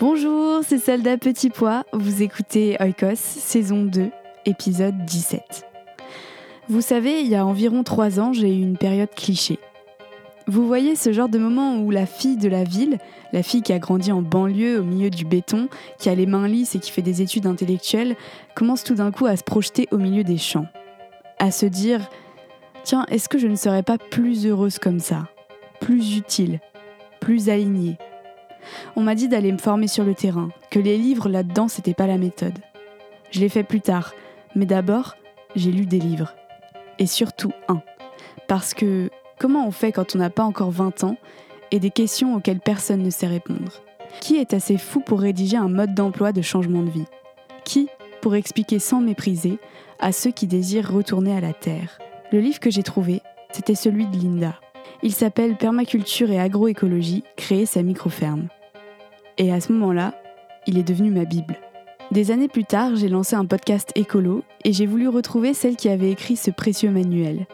Bonjour, c'est Soldat Petit Pois. Vous écoutez Oikos, saison 2, épisode 17. Vous savez, il y a environ 3 ans, j'ai eu une période cliché. Vous voyez ce genre de moment où la fille de la ville, la fille qui a grandi en banlieue au milieu du béton, qui a les mains lisses et qui fait des études intellectuelles, commence tout d'un coup à se projeter au milieu des champs. À se dire Tiens, est-ce que je ne serais pas plus heureuse comme ça? Plus utile Plus alignée on m'a dit d'aller me former sur le terrain, que les livres là-dedans, c'était pas la méthode. Je l'ai fait plus tard, mais d'abord, j'ai lu des livres. Et surtout un. Parce que comment on fait quand on n'a pas encore 20 ans et des questions auxquelles personne ne sait répondre? Qui est assez fou pour rédiger un mode d'emploi de changement de vie? Qui pour expliquer sans mépriser à ceux qui désirent retourner à la Terre? Le livre que j'ai trouvé, c'était celui de Linda. Il s'appelle Permaculture et agroécologie, créer sa microferme. Et à ce moment-là, il est devenu ma Bible. Des années plus tard, j'ai lancé un podcast écolo et j'ai voulu retrouver celle qui avait écrit ce précieux manuel.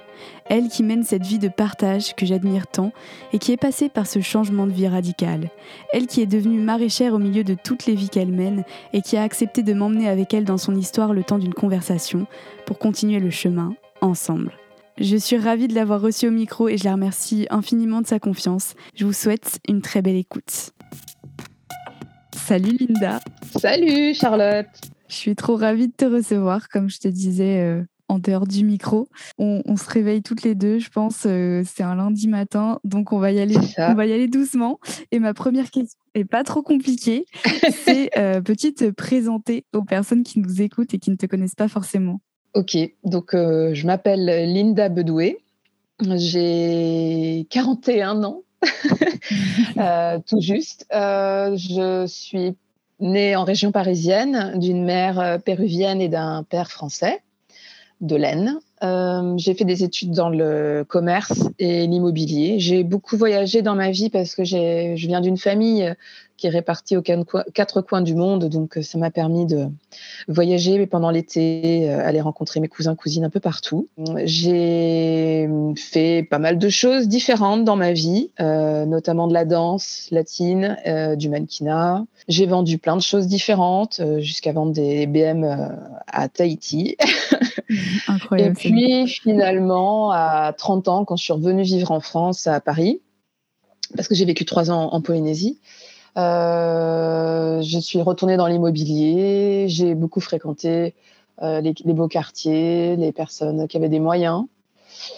Elle qui mène cette vie de partage que j'admire tant et qui est passée par ce changement de vie radical. Elle qui est devenue maraîchère au milieu de toutes les vies qu'elle mène et qui a accepté de m'emmener avec elle dans son histoire le temps d'une conversation pour continuer le chemin ensemble. Je suis ravie de l'avoir reçue au micro et je la remercie infiniment de sa confiance. Je vous souhaite une très belle écoute. Salut Linda. Salut Charlotte. Je suis trop ravie de te recevoir, comme je te disais euh, en dehors du micro. On, se réveille toutes les deux, je pense. Euh, c'est un lundi matin, donc on va y aller. On va y aller doucement. Et ma première question est pas trop compliquée. c'est euh, peux-tu te présenter aux personnes qui nous écoutent et qui ne te connaissent pas forcément? Ok, donc je m'appelle Linda Bedoué. J'ai 41 ans. Euh, tout juste. Euh, je suis née en région parisienne d'une mère euh, péruvienne et d'un père français de l'Aisne. j'ai fait des études dans le commerce et l'immobilier. J'ai beaucoup voyagé dans ma vie parce que je viens d'une famille qui est répartie aux quatre coins du monde. Donc, ça m'a permis de voyager pendant l'été, aller rencontrer mes cousins, cousines un peu partout. J'ai fait pas mal de choses différentes dans ma vie, notamment de la danse latine, du mannequinat. J'ai vendu plein de choses différentes jusqu'à vendre des BM à Tahiti. Incroyable. Et puis, finalement, à 30 ans, quand je suis revenue vivre en France, à Paris, parce que j'ai vécu trois ans en Polynésie, euh, je suis retournée dans l'immobilier. J'ai beaucoup fréquenté euh, les, beaux quartiers, les personnes qui avaient des moyens.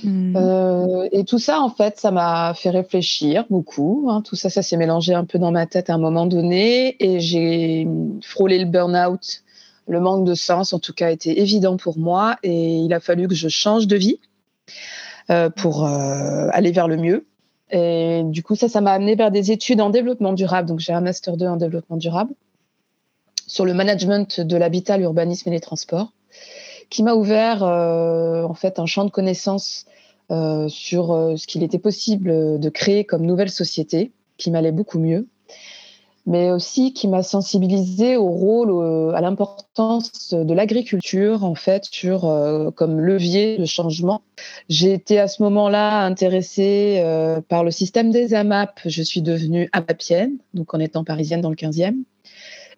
Hmm. Euh, et tout ça, en fait, ça m'a fait réfléchir beaucoup. Hein. Tout ça, ça s'est mélangé un peu dans ma tête à un moment donné. Et j'ai frôlé le burn-out. Le manque de sens, en tout cas, était évident pour moi. Et il a fallu que je change de vie pour aller vers le mieux. Et du coup, ça, m'a amené vers des études en développement durable. Donc, j'ai un master 2 en développement durable sur le management de l'habitat, l'urbanisme et les transports, qui m'a ouvert euh, en fait un champ de connaissances euh, sur euh, ce qu'il était possible de créer comme nouvelle société, qui m'allait beaucoup mieux. Mais aussi qui m'a sensibilisée au rôle, à l'importance de l'agriculture, en fait, sur, comme levier de changement. J'ai été à ce moment-là intéressée par le système des AMAP. Je suis devenue AMAPienne, donc en étant parisienne dans le 15e.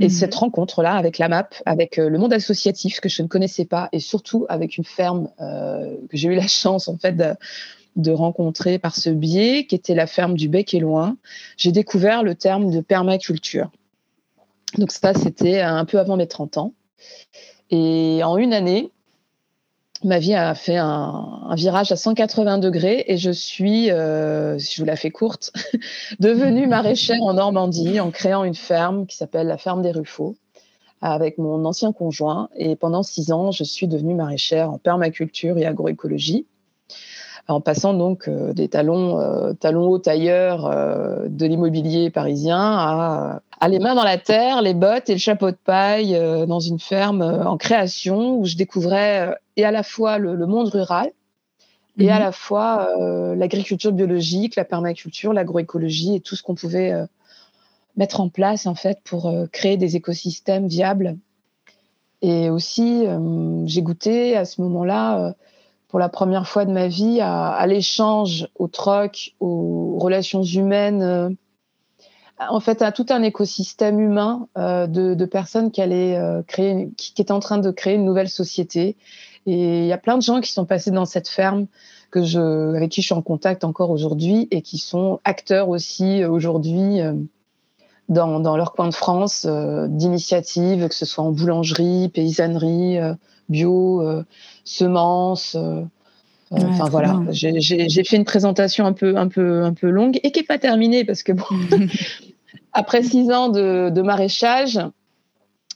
Et mmh. cette rencontre-là avec la MAP, avec euh, le monde associatif que je ne connaissais pas, et surtout avec une ferme euh, que j'ai eu la chance en fait de, rencontrer par ce biais, qui était la ferme du Bec et Loin, j'ai découvert le terme de permaculture. Donc ça, c'était un peu avant mes 30 ans. Et en une année, ma vie a fait un, virage à 180 degrés et je suis, euh, si je vous la fais courte, devenue maraîchère en Normandie en créant une ferme qui s'appelle la ferme des Ruffaux avec mon ancien conjoint. Et pendant six ans, je suis devenue maraîchère en permaculture et agroécologie en passant donc euh, des talons, euh, talons hauts tailleurs euh, de l'immobilier parisien à, les mains dans la terre, les bottes et le chapeau de paille dans une ferme en création où je découvrais et à la fois le, monde rural et à mhm. la fois l'agriculture biologique, la permaculture, l'agroécologie et tout ce qu'on pouvait mettre en place en fait pour créer des écosystèmes viables. Et aussi, j'ai goûté à ce moment-là pour la première fois de ma vie à, l'échange, au troc, aux relations humaines, euh, en fait à tout un écosystème humain euh, de, personnes qui allaient euh, créer, qui, étaient en train de créer une nouvelle société. Et il y a plein de gens qui sont passés dans cette ferme que je, avec qui je suis en contact encore aujourd'hui et qui sont acteurs aussi aujourd'hui dans, dans, leur coin de France d'initiatives, que ce soit en boulangerie, paysannerie, bio, euh, semences. Euh, euh, enfin voilà, j'ai fait une présentation un peu, un peu, un peu longue et qui n'est pas terminée parce que bon, après six ans de, maraîchage,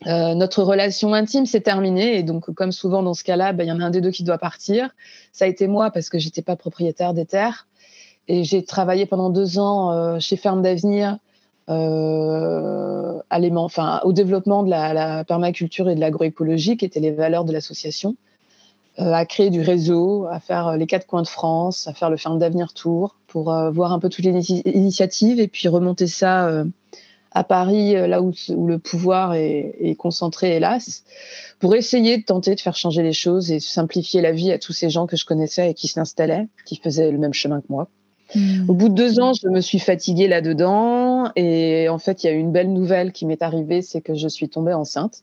notre relation intime s'est terminée et donc comme souvent dans ce cas-là, ben, il y en a un des deux qui doit partir. Ça a été moi parce que j'étais pas propriétaire des terres et j'ai travaillé pendant deux ans chez Ferme d'Avenir euh, au développement de la, permaculture et de l'agroécologie, qui étaient les valeurs de l'association, euh, à créer du réseau, à faire les quatre coins de France, à faire le Ferme d'Avenir Tour, pour euh, voir un peu toutes les initiatives et puis remonter ça euh, à Paris, là où, le pouvoir est, est, concentré, hélas, pour essayer de tenter de faire changer les choses et simplifier la vie à tous ces gens que je connaissais et qui s'installaient, qui faisaient le même chemin que moi. Hmm. Au bout de deux ans, je me suis fatiguée là-dedans. Et en fait, il y a eu une belle nouvelle qui m'est arrivée, c'est que je suis tombée enceinte.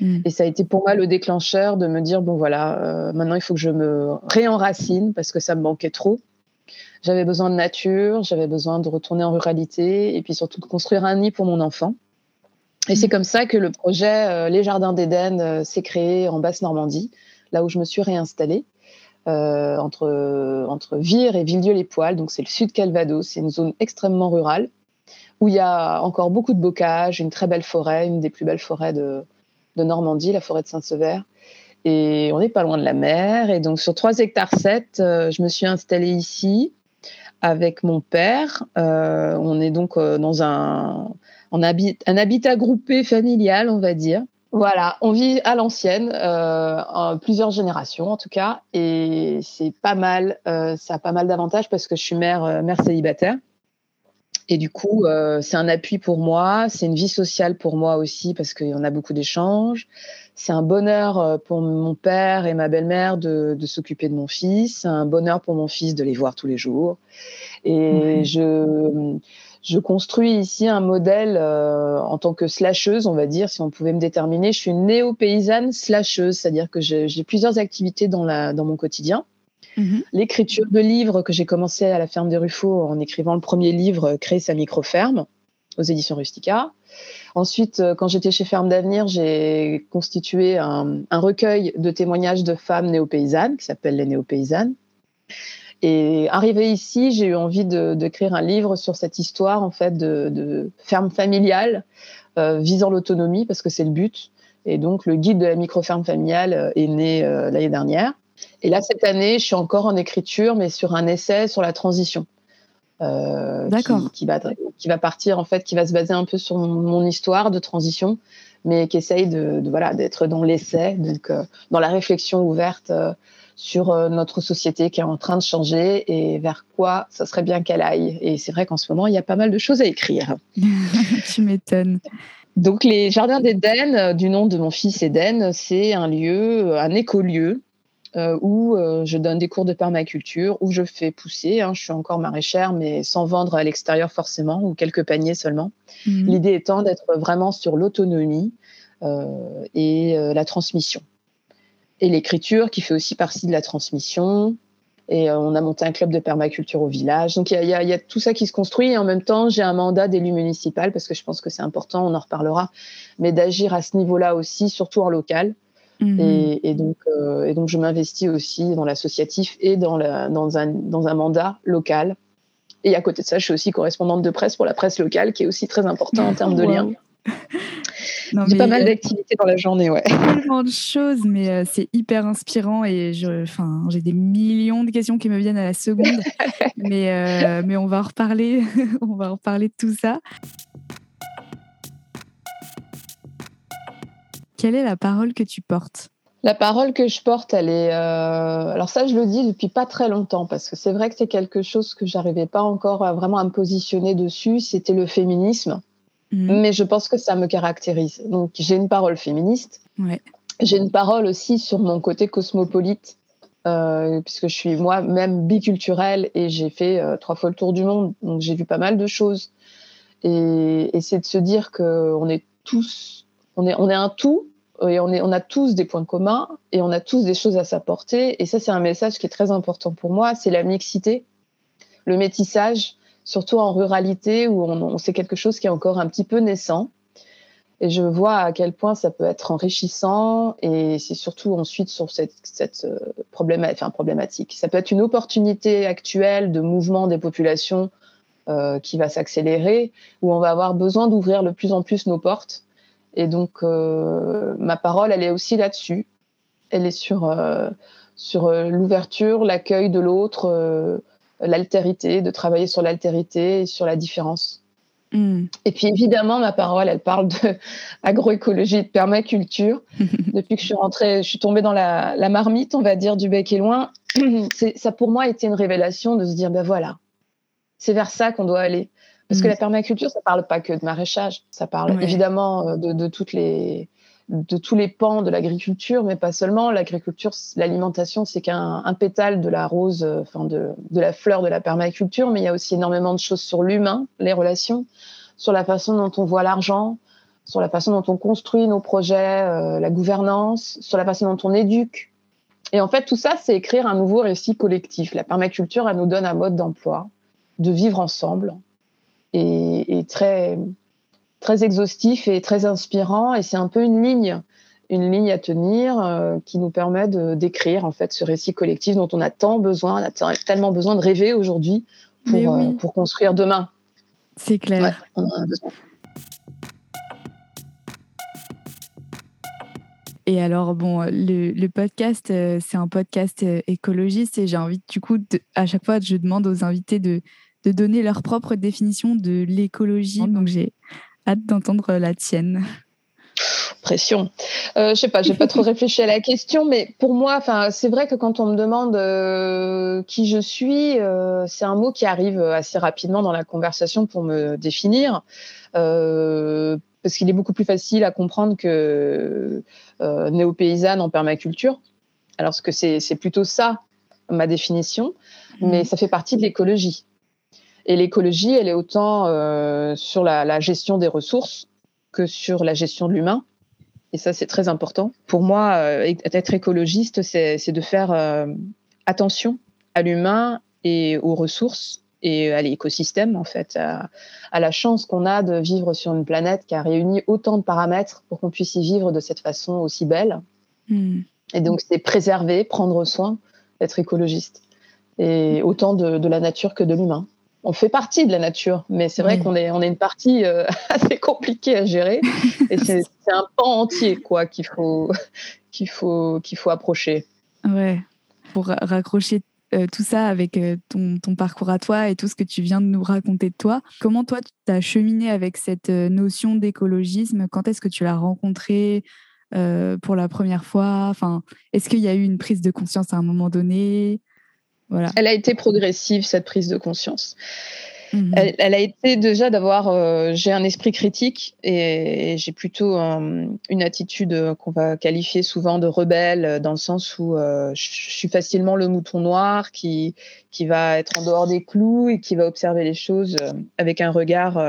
Hmm. Et ça a été pour moi le déclencheur de me dire, bon voilà, euh, maintenant il faut que je me réenracine parce que ça me manquait trop. J'avais besoin de nature, j'avais besoin de retourner en ruralité et puis surtout de construire un nid pour mon enfant. Et c'est hmm. comme ça que le projet euh, Les Jardins d'Éden euh, s'est créé en Basse-Normandie, là où je me suis réinstallée. Euh, entre, entre Vire et Villedieu-les-Poils. Donc, c'est le sud Calvados. C'est une zone extrêmement rurale où il y a encore beaucoup de bocage, une très belle forêt, une des plus belles forêts de, de Normandie, la forêt de Saint-Sever. Et on n'est pas loin de la mer. Et donc, sur 3 hectares 7, euh, je me suis installée ici avec mon père. Euh, on est donc dans un, un habitat groupé familial, on va dire. Voilà, on vit à l'ancienne, euh, plusieurs générations en tout cas, et c'est pas mal. Euh, ça a pas mal d'avantages parce que je suis mère, euh, mère célibataire. Et du coup, euh, c'est un appui pour moi, c'est une vie sociale pour moi aussi parce qu'il y en a beaucoup d'échanges. C'est un bonheur pour mon père et ma belle-mère de, de s'occuper de mon fils. C'est un bonheur pour mon fils de les voir tous les jours. Et je je construis ici un modèle euh, en tant que slasheuse, on va dire, si on pouvait me déterminer. Je suis néo-paysanne slasheuse, c'est-à-dire que j'ai plusieurs activités dans, la, dans mon quotidien. Mhm. L'écriture de livres que j'ai commencé à la ferme des Ruffaux en écrivant le premier livre, Créer sa micro-ferme, aux éditions Rustica. Ensuite, euh, quand j'étais chez Ferme d'Avenir, j'ai constitué un, un, recueil de témoignages de femmes néo-paysannes qui s'appelle Les Néo-paysannes. Et arrivé ici, j'ai eu envie d'écrire un livre sur cette histoire en fait de, ferme familiale euh, visant l'autonomie parce que c'est le but. Et donc le guide de la micro-ferme familiale euh, est né euh, l'année dernière. Et là cette année, je suis encore en écriture, mais sur un essai sur la transition. D'accord. Qui, va, qui va partir en fait, qui va se baser un peu sur mon, histoire de transition, mais qui essaye de, voilà d'être dans l'essai, donc dans la réflexion ouverte sur euh, notre société qui est en train de changer et vers quoi ça serait bien qu'elle aille. Et c'est vrai qu'en ce moment, il y a pas mal de choses à écrire. tu m'étonnes. Donc les jardins d'Éden, euh, du nom de mon fils Éden, c'est un lieu, un écolieu euh, où euh, je donne des cours de permaculture, où je fais pousser. Hein, je suis encore maraîchère, mais sans vendre à l'extérieur forcément, ou quelques paniers seulement. Mhm. L'idée étant d'être vraiment sur l'autonomie et la transmission. Et l'écriture qui fait aussi partie de la transmission. Et on a monté un club de permaculture au village. Donc il y, y, a tout ça qui se construit. Et en même temps, j'ai un mandat d'élu municipal parce que je pense que c'est important, on en reparlera, mais d'agir à ce niveau-là aussi, surtout en local. Mhm. Et, donc, euh, et donc, je m'investis aussi dans l'associatif et dans, dans, un, dans un mandat local. Et à côté de ça, je suis aussi correspondante de presse pour la presse locale, qui est aussi très important en termes de J'ai pas mal euh, d'activités dans la journée, ouais. Tellement de choses, mais euh, c'est hyper inspirant et j'ai des millions de questions qui me viennent à la seconde. mais, mais on va en reparler, on va en reparler de tout ça. Quelle est la parole que tu portes? La parole que je porte, elle est. Euh, alors ça, je le dis depuis pas très longtemps parce que c'est vrai que c'est quelque chose que j'arrivais pas encore à, vraiment à me positionner dessus. C'était le féminisme, mhm. mais je pense que ça me caractérise. Donc j'ai une parole féministe. J'ai une parole aussi sur mon côté cosmopolite, euh, puisque je suis moi-même biculturelle et j'ai fait euh, trois fois le tour du monde, donc j'ai vu pas mal de choses. Et, et c'est de se dire qu'on est tous, on est, on est un tout, et on, est, on a tous des points communs et on a tous des choses à s'apporter. Et ça, c'est un message qui est très important pour moi. C'est la mixité, le métissage, surtout en ruralité où on, c'est quelque chose qui est encore un petit peu naissant. Et je vois à quel point ça peut être enrichissant et c'est surtout ensuite sur cette, cette euh, problématique. Ça peut être une opportunité actuelle de mouvement des populations euh, qui va s'accélérer, où on va avoir besoin d'ouvrir de plus en plus nos portes et donc, euh, ma parole, elle est aussi là-dessus. Elle est sur, sur l'ouverture, l'accueil de l'autre, l'altérité, de travailler sur l'altérité et sur la différence. Hmm. Et puis évidemment, ma parole, elle parle de agroécologie et de permaculture. Depuis que je suis rentrée, je suis tombée dans la, la marmite, on va dire, du bec et loin. ça pour moi a été une révélation de se dire, ben voilà, c'est vers ça qu'on doit aller. Parce que mm. la permaculture, ça parle pas que de maraîchage, ça parle évidemment euh, de, toutes les, de tous les pans de l'agriculture, mais pas seulement. L'agriculture, l'alimentation, c'est qu'un pétale de la rose, euh, enfin de, de, la fleur de la permaculture, mais il y a aussi énormément de choses sur l'humain, les relations, sur la façon dont on voit l'argent, sur la façon dont on construit nos projets, euh, la gouvernance, sur la façon dont on éduque. Et en fait, tout ça, c'est écrire un nouveau récit collectif. La permaculture, elle nous donne un mode d'emploi, de vivre ensemble, et, très, très exhaustif et très inspirant. Et c'est un peu une ligne, une ligne à tenir euh, qui nous permet de d'écrire en fait ce récit collectif dont on a tant besoin, on a tellement besoin de rêver aujourd'hui pour, euh, pour construire demain. C'est clair. Et alors, bon, le, le podcast, euh, c'est un podcast écologiste et j'ai envie, du coup, à chaque fois, je demande aux invités de, de donner leur propre définition de l'écologie. Donc j'ai hâte d'entendre la tienne. Pression. Euh, je sais pas, j'ai pas trop réfléchi à la question, mais pour moi, enfin, c'est vrai que quand on me demande euh, qui je suis, euh, c'est un mot qui arrive assez rapidement dans la conversation pour me définir, euh, parce qu'il est beaucoup plus facile à comprendre que néo-paysanne en permaculture. Alors que c'est plutôt ça ma définition, mais mmh. ça fait partie de l'écologie. Et l'écologie, elle est autant euh, sur la, gestion des ressources que sur la gestion de l'humain. Et ça, c'est très important. Pour moi, euh, être écologiste, c'est de faire euh, attention à l'humain et aux ressources et à l'écosystème, en fait, à, la chance qu'on a de vivre sur une planète qui a réuni autant de paramètres pour qu'on puisse y vivre de cette façon aussi belle. Hmm. Et donc, c'est préserver, prendre soin, être écologiste. Et autant de la nature que de l'humain on fait partie de la nature, mais c'est vrai qu'on est, on est une partie euh, assez compliquée à gérer. et c'est un pan entier quoi qu'il faut, qu'il faut, qu'il faut approcher. Ouais. Pour raccrocher euh, tout ça avec euh, ton, ton, parcours à toi et tout ce que tu viens de nous raconter de toi, comment toi tu as cheminé avec cette notion d'écologisme? Quand est-ce que tu l'as rencontré pour la première fois? Enfin, est-ce qu'il y a eu une prise de conscience à un moment donné? Voilà. Elle a été progressive cette prise de conscience. Mhm. Elle, a été déjà d'avoir, euh, j'ai un esprit critique et, j'ai plutôt une attitude qu'on va qualifier souvent de rebelle, dans le sens où euh, je suis facilement le mouton noir qui, qui va être en dehors des clous et qui va observer les choses euh, avec un regard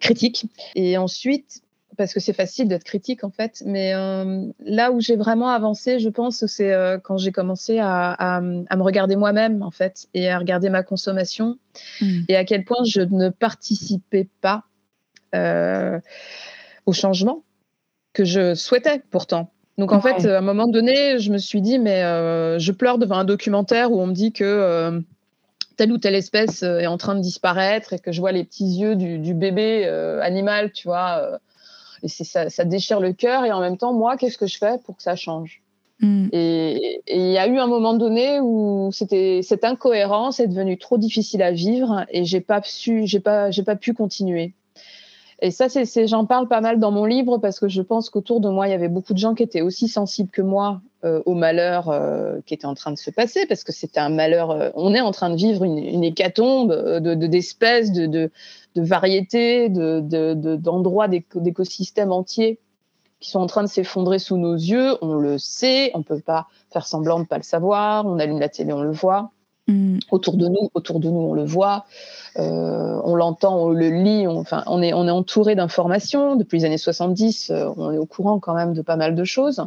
critique. Et ensuite, parce que c'est facile d'être critique en fait. Mais euh, là où j'ai vraiment avancé, je pense, c'est euh, quand j'ai commencé à, me regarder moi-même en fait et à regarder ma consommation hmm. et à quel point je ne participais pas euh, au changement que je souhaitais pourtant. Donc en fait, à un moment donné, je me suis dit, mais je pleure devant un documentaire où on me dit que telle ou telle espèce est en train de disparaître et que je vois les petits yeux du, du bébé animal, tu vois et ça, ça, déchire le cœur. Et en même temps, moi, qu'est-ce que je fais pour que ça change? Mm. Et il y a eu un moment donné où c'était cette incohérence est devenue trop difficile à vivre et j'ai pas su, j'ai pas, j'ai pas pu continuer. Et ça, c'est, j'en parle pas mal dans mon livre parce que je pense qu'autour de moi, il y avait beaucoup de gens qui étaient aussi sensibles que moi euh, au malheur euh, qui était en train de se passer parce que c'était un malheur. Euh, on est en train de vivre une, une hécatombe de, d'espèces, de, de, de variétés, d'endroits d'écosystèmes entiers qui sont en train de s'effondrer sous nos yeux. On le sait, on ne peut pas faire semblant de ne pas le savoir. On allume la télé, on le voit. Mm. Autour de nous, autour de nous, on le voit, euh, on l'entend, on le lit. On, enfin, on est, on est entouré d'informations depuis les années 70. Euh, on est au courant quand même de pas mal de choses.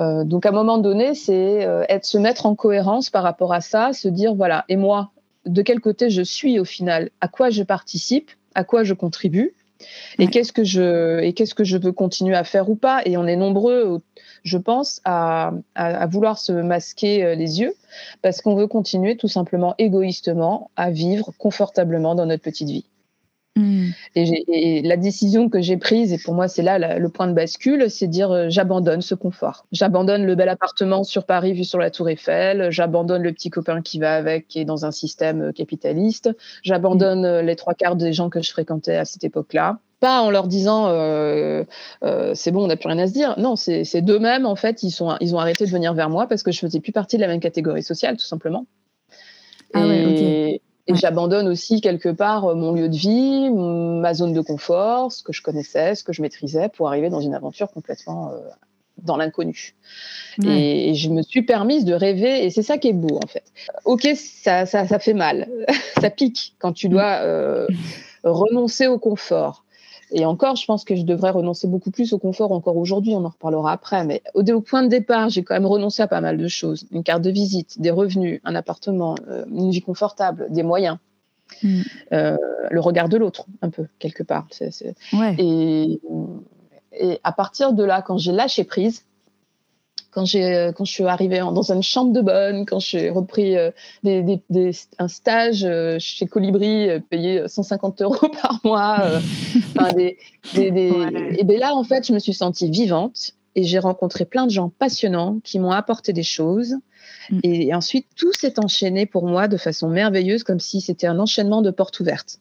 Euh, donc à un moment donné, c'est être se mettre en cohérence par rapport à ça, se dire voilà, et moi, de quel côté je suis au final, à quoi je participe, à quoi je contribue, et qu'est-ce que je et qu'est-ce que je veux continuer à faire ou pas. Et on est nombreux, je pense, à, à, vouloir se masquer euh, les yeux parce qu'on veut continuer tout simplement égoïstement à vivre confortablement dans notre petite vie. Mm. Et, la décision que j'ai prise, et pour moi c'est là le point de bascule, c'est dire euh, j'abandonne ce confort. J'abandonne le bel appartement sur Paris vu sur la Tour Eiffel, j'abandonne le petit copain qui va avec, qui est dans un système euh, capitaliste, j'abandonne mm. euh, les trois quarts des gens que je fréquentais à cette époque-là. Pas en leur disant c'est bon, on n'a plus rien à se dire. Non, c'est d'eux-mêmes en fait, ils, sont, ils ont arrêté de venir vers moi parce que je faisais plus partie de la même catégorie sociale, tout simplement. Ah ouais, et j'abandonne aussi quelque part euh, mon lieu de vie, ma zone de confort, ce que je connaissais, ce que je maîtrisais, pour arriver dans une aventure complètement euh, dans l'inconnu. Et, je me suis permise de rêver, et c'est ça qui est beau en fait. Ok, ça, ça, ça fait mal, ça pique quand tu dois euh, renoncer au confort. Et encore, je pense que je devrais renoncer beaucoup plus au confort encore aujourd'hui, on en reparlera après. Mais au, point de départ, j'ai quand même renoncé à pas mal de choses. Une carte de visite, des revenus, un appartement, euh, une vie confortable, des moyens. Hmm. Euh, le regard de l'autre, un peu, quelque part. Et, et à partir de là, quand j'ai lâché prise, quand, j'ai, quand je suis arrivée dans une chambre de bonne, quand j'ai repris euh, des, des, un stage euh, chez Colibri euh, payé 150 euros par mois, des, et bien là, en fait, je me suis sentie vivante et j'ai rencontré plein de gens passionnants qui m'ont apporté des choses. Mm. Et, ensuite, tout s'est enchaîné pour moi de façon merveilleuse, comme si c'était un enchaînement de portes ouvertes.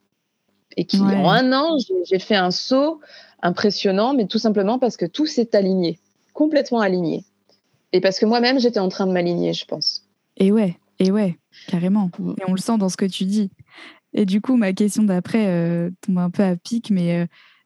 Et qui, en un an, j'ai fait un saut impressionnant, mais tout simplement parce que tout s'est aligné, complètement aligné. Et parce que moi-même, j'étais en train de m'aligner, je pense. Et ouais, et ouais, carrément. Mm. Et on le sent dans ce que tu dis. Et du coup, ma question d'après euh, tombe un peu à pic, mais euh,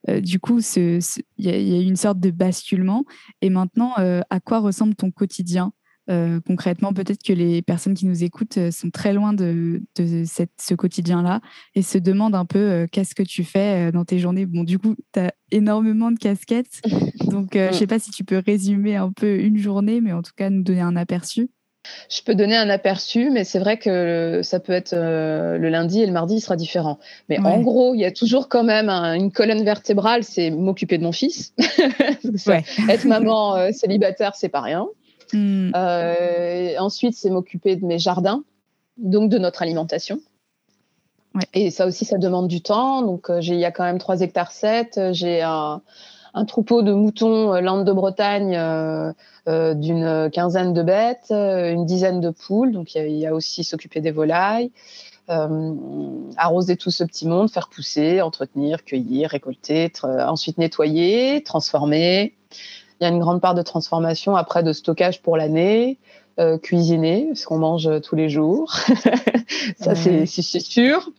euh, du coup, il y, a eu une sorte de basculement. Et maintenant, à quoi ressemble ton quotidien? Euh, concrètement, peut-être que les personnes qui nous écoutent euh, sont très loin de, ce quotidien-là et se demandent un peu euh, qu'est-ce que tu fais dans tes journées. Bon, du coup, tu as énormément de casquettes. Donc, je ne sais pas si tu peux résumer un peu une journée, mais en tout cas, nous donner un aperçu. Je peux donner un aperçu, mais c'est vrai que ça peut être le lundi et le mardi, il sera différent. Mais en gros, il y a toujours quand même une colonne vertébrale, c'est m'occuper de mon fils. Être maman célibataire, c'est pas rien. Hmm. Euh, ensuite, c'est m'occuper de mes jardins, donc de notre alimentation. Et ça aussi, ça demande du temps. Donc, euh, il y a quand même 3 hectares 7. J'ai un, troupeau de moutons euh, Lande de Bretagne d'une quinzaine de bêtes, une dizaine de poules. Donc, il y, a aussi s'occuper des volailles. arroser tout ce petit monde, faire pousser, entretenir, cueillir, récolter, ensuite nettoyer, transformer, Il y a une grande part de transformation après de stockage pour l'année, euh, cuisiner, parce qu'on mange tous les jours. ça, c'est sûr.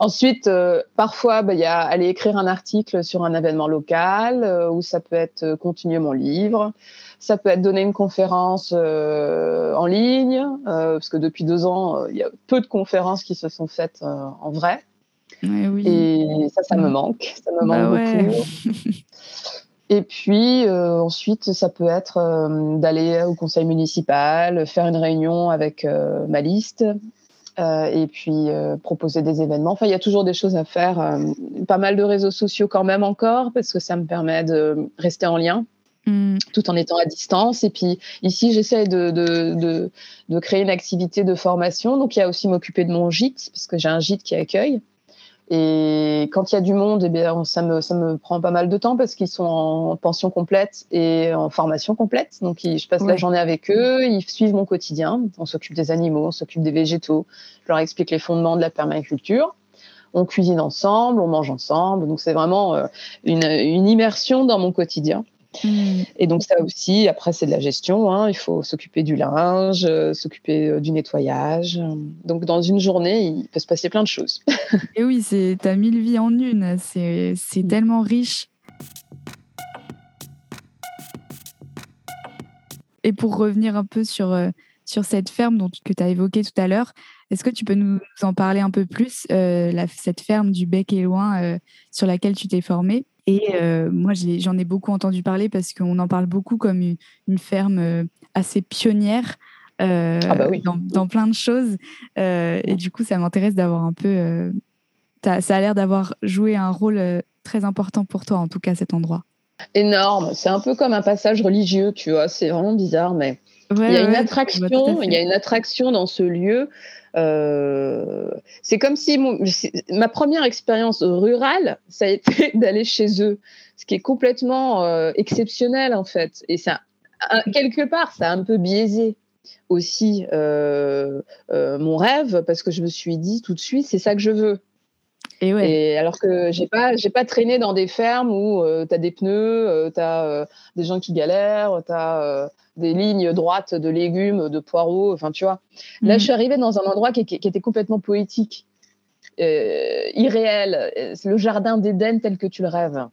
Ensuite, euh, parfois, bah, il y a aller écrire un article sur un événement local, euh, ou ça peut être continuer mon livre. Ça peut être donner une conférence en ligne, parce que depuis deux ans, il y a peu de conférences qui se sont faites en vrai. oui. Et ça, ça me manque. Ça me manque bah beaucoup. Et puis euh, ensuite, ça peut être euh, d'aller au conseil municipal, faire une réunion avec euh, ma liste, et puis proposer des événements. Enfin, il y a toujours des choses à faire. pas mal de réseaux sociaux quand même encore, parce que ça me permet de rester en lien. Mm. tout en étant à distance. Et puis ici, j'essaie de, de, de, de, créer une activité de formation. Donc il y a aussi m'occuper de mon gîte, parce que j'ai un gîte qui accueille. Et quand il y a du monde, eh bien, ça, me, ça me prend pas mal de temps parce qu'ils sont en pension complète et en formation complète. Donc, je passe la journée avec eux, ils suivent mon quotidien. On s'occupe des animaux, on s'occupe des végétaux. Je leur explique les fondements de la permaculture. On cuisine ensemble, on mange ensemble. Donc, c'est vraiment euh, une, une immersion dans mon quotidien. Mm. Et donc ça aussi, après c'est de la gestion, hein. il faut s'occuper du linge, euh, s'occuper euh, du nettoyage. Donc dans une journée, il peut se passer plein de choses. Et oui, c'est as mille vies en une, c'est mm. tellement riche. Et pour revenir un peu sur, euh, sur cette ferme dont, que tu as évoquée tout à l'heure, est-ce que tu peux nous en parler un peu plus, cette ferme du Bec et Loin sur laquelle tu t'es formée? Et euh, moi, j'en ai, beaucoup entendu parler parce qu'on en parle beaucoup comme une, ferme euh, assez pionnière euh, ah bah dans, plein de choses. et du coup, ça m'intéresse d'avoir un peu. ça a l'air d'avoir joué un rôle très important pour toi, en tout cas, cet endroit. Énorme. C'est un peu comme un passage religieux, tu vois. C'est vraiment bizarre, mais il y a une attraction. Il y a une attraction dans ce lieu. Euh, c'est comme si ma première expérience rurale, ça a été d'aller chez eux, ce qui est complètement euh, exceptionnel en fait. Et ça, quelque part, ça a un peu biaisé aussi euh, mon rêve parce que je me suis dit tout de suite, c'est ça que je veux. Et, ouais. Et alors que j'ai pas, j'ai pas traîné dans des fermes où tu as des pneus, tu as des gens qui galèrent, tu as des lignes droites de légumes, de poireaux, enfin tu vois. Là, je mm. suis arrivée dans un endroit qui, était complètement poétique, euh, irréel, le jardin d'Éden tel que tu le rêves.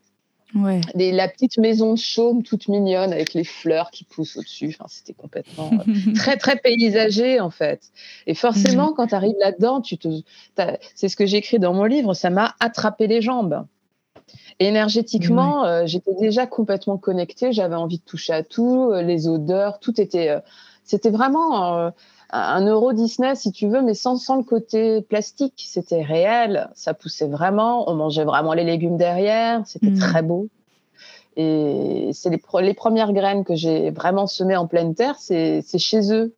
Ouais. la petite maison de chaume toute mignonne avec les fleurs qui poussent au-dessus. Enfin, c'était complètement euh, très très paysager en fait. Et forcément, mm. quand tu arrives là-dedans, tu te, c'est ce que j'écris dans mon livre, ça m'a attrapé les jambes énergétiquement, euh, j'étais déjà complètement connectée. J'avais envie de toucher à tout, euh, les odeurs, tout était. C'était vraiment un euro Disney, si tu veux, mais sans, sans le côté plastique. C'était réel, ça poussait vraiment. On mangeait vraiment les légumes derrière. C'était mmh. très beau. Et c'est les, les, premières graines que j'ai vraiment semées en pleine terre, c'est chez eux.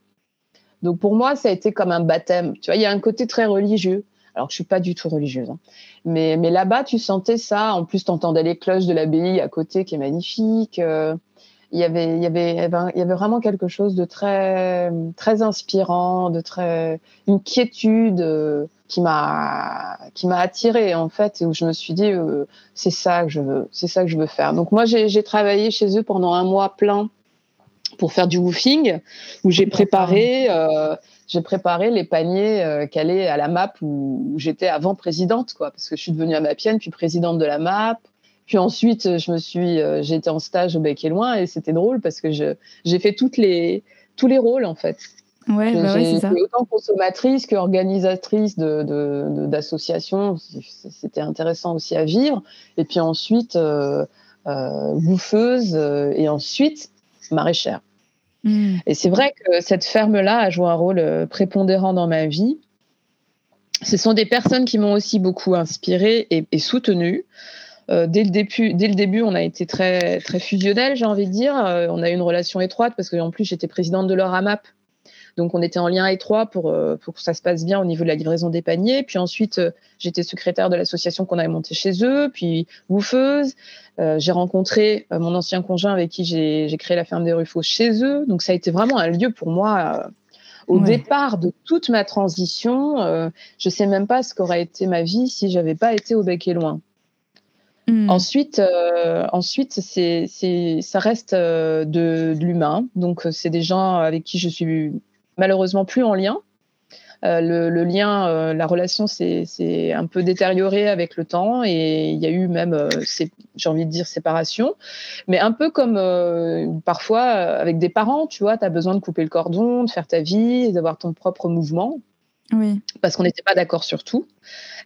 Donc pour moi, ça a été comme un baptême. Tu vois, il y a un côté très religieux. Alors que je suis pas du tout religieuse. Hein. Mais, mais là-bas, tu sentais ça. En plus, tu entendais les cloches de l'abbaye à côté qui est magnifique. Euh, il y avait, il y avait, il y avait vraiment quelque chose de très, très inspirant, de très, une quiétude euh, qui m'a, qui m'a attirée en fait, et où je me suis dit, euh, c'est ça que je veux, c'est ça que je veux faire. Donc moi, j'ai travaillé chez eux pendant un mois plein pour faire du woofing, où j'ai préparé j'ai préparé les paniers euh, calés à la MAP où, j'étais avant présidente, quoi, parce que je suis devenue à Mapienne, puis présidente de la MAP. Puis ensuite, je me suis, euh, été en stage au Bec et Loin et c'était drôle parce que j'ai fait toutes les, tous les rôles en fait. Ouais, bah ouais c'est ça. Autant consommatrice qu'organisatrice d'associations, de, de, c'était intéressant aussi à vivre. Et puis ensuite, euh, euh bouffeuse et ensuite maraîchère. Mm. Et c'est vrai que cette ferme-là a joué un rôle euh, prépondérant dans ma vie. Ce sont des personnes qui m'ont aussi beaucoup inspirée et, soutenue. Euh, dès, le début, dès le début, on a été très, très fusionnels, j'ai envie de dire. Euh, on a eu une relation étroite parce qu'en plus, j'étais présidente de leur AMAP. Donc, on était en lien étroit pour, pour, que ça se passe bien au niveau de la livraison des paniers. Puis ensuite, j'étais secrétaire de l'association qu'on avait montée chez eux, puis bouffeuse. Euh, j'ai rencontré euh, mon ancien conjoint avec qui j'ai créé la ferme des Ruffos chez eux. Donc ça a été vraiment un lieu pour moi. Euh, au départ de toute ma transition, je sais même pas ce qu'aurait été ma vie si j'avais pas été au bec et loin. Hmm. Ensuite, ensuite c'est, ça reste de, de l'humain. Donc, c'est des gens avec qui je suis malheureusement plus en lien. Euh, le, lien, euh, la relation s'est un peu détériorée avec le temps et il y a eu même, euh, j'ai envie de dire, séparation. Mais un peu comme parfois avec des parents, tu vois, tu as besoin de couper le cordon, de faire ta vie, d'avoir ton propre mouvement. Parce qu'on n'était pas d'accord sur tout.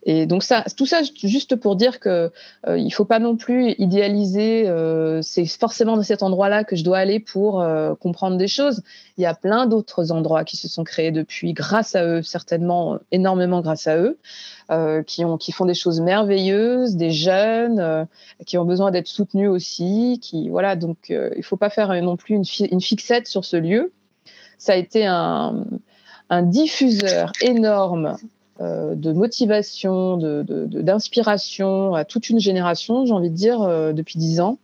Et donc ça, tout ça juste pour dire que euh, il faut pas non plus idéaliser. Euh, c'est forcément dans cet endroit-là que je dois aller pour euh, comprendre des choses. Il y a plein d'autres endroits qui se sont créés depuis, grâce à eux, certainement énormément grâce à eux, euh, qui ont, qui font des choses merveilleuses, des jeunes qui ont besoin d'être soutenus aussi. Qui voilà, donc il faut pas faire non plus une, une fixette sur ce lieu. Ça a été un un diffuseur énorme euh, de motivation, d'inspiration de, à toute une génération, j'ai envie de dire, euh, depuis dix ans.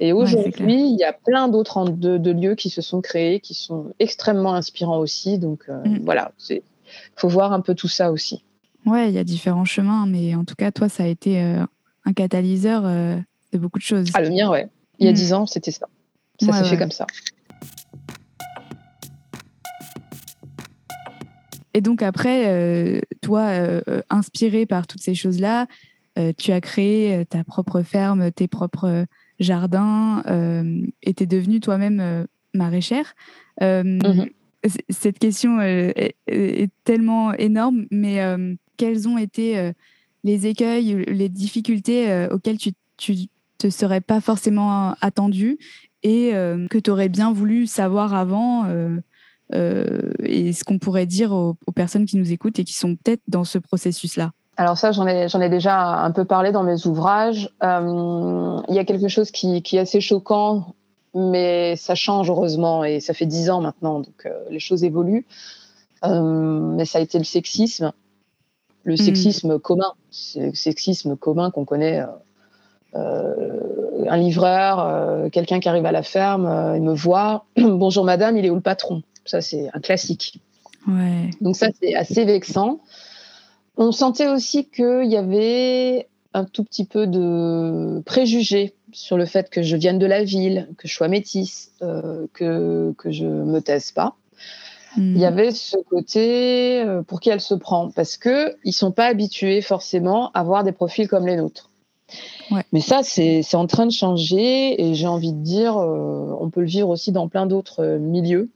et aujourd'hui, il y a plein d'autres de, lieux qui se sont créés, qui sont extrêmement inspirants aussi. Donc euh, mm. voilà, il faut voir un peu tout ça aussi. Ouais, il y a différents chemins, mais en tout cas, toi, ça a été un catalyseur de beaucoup de choses. Ah, le mien, ouais. Il y a mm. dix ans, c'était ça. Ça s'est fait comme ça. Et donc après, euh, toi, euh, euh, inspiré par toutes ces choses-là, tu as créé ta propre ferme, tes propres jardins, et tu es devenue toi-même maraîchère. Mhm. Cette question est, tellement énorme, mais quels ont été les écueils, les difficultés auxquelles tu, tu te serais pas forcément attendu et que tu aurais bien voulu savoir avant euh, et ce qu'on pourrait dire aux, personnes qui nous écoutent et qui sont peut-être dans ce processus-là alors ça, j'en ai, j'en ai déjà un peu parlé dans mes ouvrages. Euh, il y a quelque chose qui, qui, est assez choquant, mais ça change heureusement et ça fait dix ans maintenant, donc euh, les choses évoluent. mais ça a été le sexisme, le hmm. sexisme commun, le sexisme commun qu'on connaît. Un livreur, quelqu'un qui arrive à la ferme, il me voit, bonjour madame, il est où le patron? Ça, c'est un classique. Donc ça, c'est assez vexant. On sentait aussi qu'il y avait un tout petit peu de préjugés sur le fait que je vienne de la ville, que je sois métisse, euh, que, que je me taise pas. Hmm. Il y avait ce côté euh, pour qui elle se prend, parce qu'ils ne sont pas habitués forcément à avoir des profils comme les nôtres. Mais ça, c'est en train de changer et j'ai envie de dire, euh, on peut le vivre aussi dans plein d'autres milieux.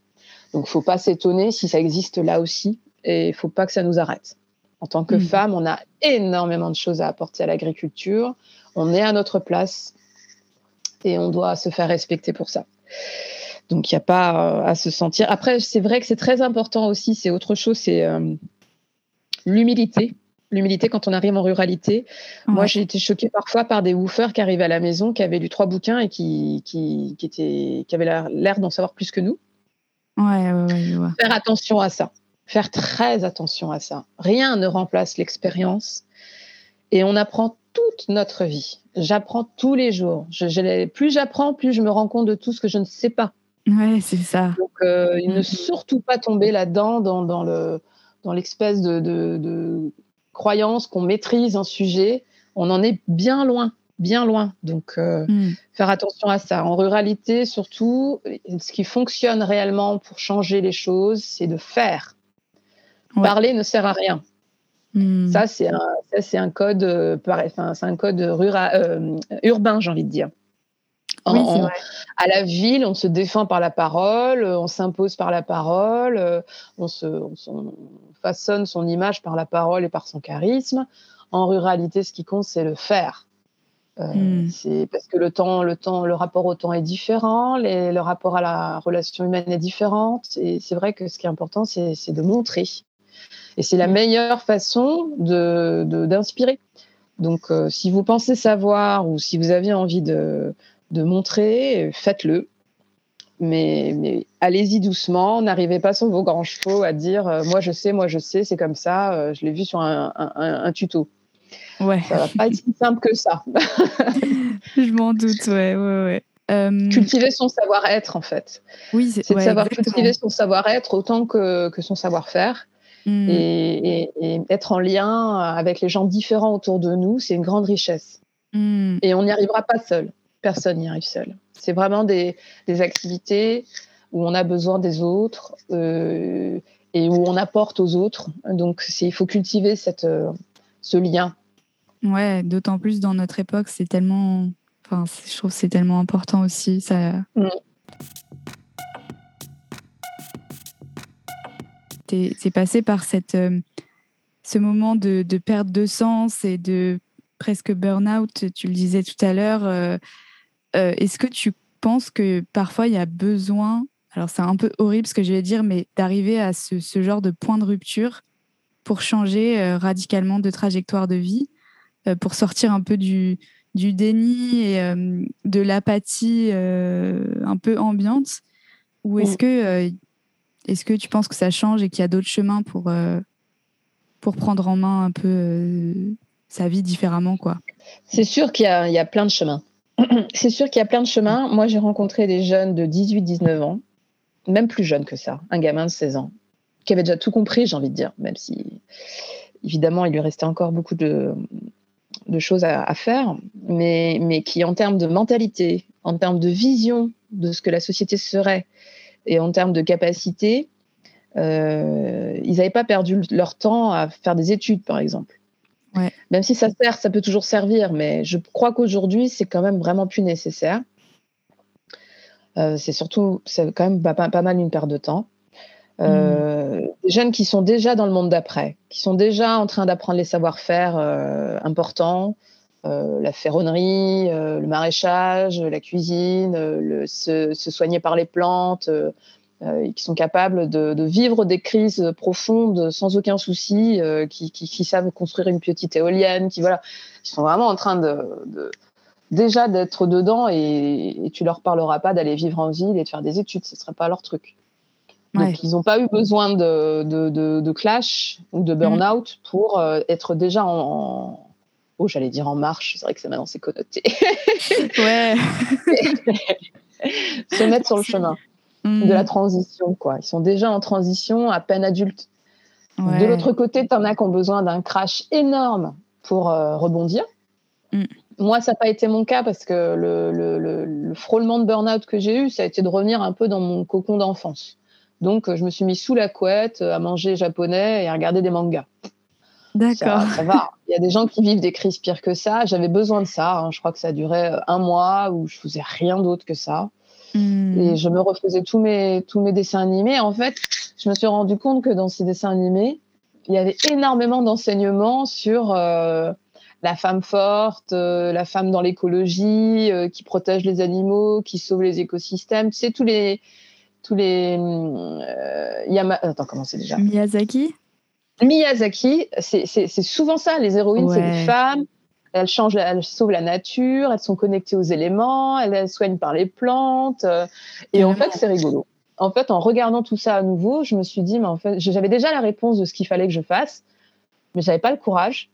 Donc, faut pas s'étonner si ça existe là aussi, et il faut pas que ça nous arrête. En tant que mm. femme, on a énormément de choses à apporter à l'agriculture. On est à notre place et on doit se faire respecter pour ça. Donc, il n'y a pas euh, à se sentir. Après, c'est vrai que c'est très important aussi. C'est autre chose, c'est euh, l'humilité. L'humilité quand on arrive en ruralité. Moi, j'ai été choquée parfois par des woofers qui arrivaient à la maison, qui avaient lu trois bouquins et qui, qui, qui, étaient, qui avaient l'air d'en savoir plus que nous. Ouais, ouais, Faire attention à ça. Faire très attention à ça. Rien ne remplace l'expérience. Et on apprend toute notre vie. J'apprends tous les jours. Je, plus j'apprends, plus je me rends compte de tout ce que je ne sais pas. Ouais, c'est ça. Donc, euh, il ne mm-hmm. surtout pas tomber là-dedans, dans, dans, le, dans l'espèce de, de, de croyance qu'on maîtrise un sujet. On en est bien loin bien loin. Donc, euh, hmm. faire attention à ça. En ruralité, surtout, ce qui fonctionne réellement pour changer les choses, c'est de faire. Parler ne sert à rien. Hmm. Ça, c'est un, un code, euh, c'est un code euh, urbain, j'ai envie de dire. à la ville, on se défend par la parole, on s'impose par la parole, on, se, on, façonne son image par la parole et par son charisme. En ruralité, ce qui compte, c'est le faire. Euh, hmm. C'est parce que le temps, le temps, le rapport au temps est différent, le rapport à la relation humaine est différent. Et c'est vrai que ce qui est important, c'est de montrer. Et c'est la hmm. meilleure façon de d'inspirer. Donc, euh, si vous pensez savoir ou si vous avez envie de, de montrer, faites-le. Mais, mais allez-y doucement, n'arrivez pas sur vos grands chevaux à dire euh, moi je sais, moi je sais, c'est comme ça, je l'ai vu sur un, un, un tuto. Ouais. Ça va pas être si simple que ça. je m'en doute, ouais, ouais, ouais. Euh, cultiver son savoir-être, en fait. Oui, c'est de savoir cultiver son savoir-être autant que, que son savoir-faire. Hmm. Et, et, être en lien avec les gens différents autour de nous, c'est une grande richesse. Hmm. Et on n'y arrivera pas seul. Personne n'y arrive seul. C'est vraiment des, activités où on a besoin des autres euh, et où on apporte aux autres. Donc, il faut cultiver cette, euh, ce lien. Ouais, d'autant plus dans notre époque, c'est tellement. Enfin, je trouve que c'est tellement important aussi. Ça. Mm. C'est passé par cette, euh, ce moment de, de, perte de sens et de presque burn-out, tu le disais tout à l'heure. Euh, est-ce que tu penses que parfois il y a besoin, alors c'est un peu horrible ce que je vais dire, mais d'arriver à ce, ce, genre de point de rupture pour changer euh, radicalement de trajectoire de vie, pour sortir un peu du, du déni et de l'apathie un peu ambiante? Ou est-ce que, que tu penses que ça change et qu'il y a d'autres chemins pour, pour prendre en main un peu sa vie différemment, quoi? C'est sûr qu'il y, a plein de chemins. C'est sûr qu'il y a plein de chemins. Moi, j'ai rencontré des jeunes de 18-19 ans, même plus jeunes que ça, un gamin de 16 ans, qui avait déjà tout compris, j'ai envie de dire, même si, évidemment, il lui restait encore beaucoup de, choses à, faire, mais, qui, en termes de mentalité, en termes de vision de ce que la société serait, et en termes de capacité, euh, ils n'avaient pas perdu leur temps à faire des études, par exemple. Même si ça sert, ça peut toujours servir, mais je crois qu'aujourd'hui, c'est quand même vraiment plus nécessaire. Euh, c'est surtout, c'est quand même pas, mal une perte de temps. Euh, mm. Des jeunes qui sont déjà dans le monde d'après, qui sont déjà en train d'apprendre les savoir-faire euh, importants, la ferronnerie, le maraîchage, la cuisine, le, se, soigner par les plantes, euh, qui sont capables de, vivre des crises profondes sans aucun souci, euh, qui, savent construire une petite éolienne, qui voilà, ils sont vraiment en train de, déjà d'être dedans et, et, tu leur parleras pas d'aller vivre en ville et de faire des études, ce serait pas leur truc. Donc ils n'ont pas eu besoin de, de, clash ou de burn-out pour euh, être déjà en, oh j'allais dire en marche, c'est vrai que c'est maintenant c'est connoté. ouais. Se mettre sur le chemin de la mm. transition. Quoi. Ils sont déjà en transition, à peine adultes. De l'autre côté, tu en as qui ont besoin d'un crash énorme pour euh, rebondir. Mm. Moi, ça n'a pas été mon cas parce que le, le, frôlement de burn-out que j'ai eu, ça a été de revenir un peu dans mon cocon d'enfance. Donc, je me suis mis sous la couette à manger japonais et à regarder des mangas. D'accord. Ça, va. Il y a des gens qui vivent des crises pires que ça. J'avais besoin de ça. Hein. Je crois que ça duré euh, un mois où je faisais rien d'autre que ça. Hmm. Et je me refaisais tous mes, tous mes dessins animés. En fait, je me suis rendu compte que dans ces dessins animés, il y avait énormément d'enseignements sur euh, la femme forte, euh, la femme dans l'écologie, euh, qui protège les animaux, qui sauve les écosystèmes. Tu sais, tous les. Tous les Yama... Attends, comment c'est déjà? Miyazaki? Miyazaki, c'est souvent ça. Les héroïnes, c'est des femmes elles changent, elles sauvent la nature, elles sont connectées aux éléments, elles, soignent par les plantes. Euh, et en fait, c'est rigolo. En fait, en regardant tout ça à nouveau, je me suis dit, mais en fait, j'avais déjà la réponse de ce qu'il fallait que je fasse, mais j'avais pas le courage.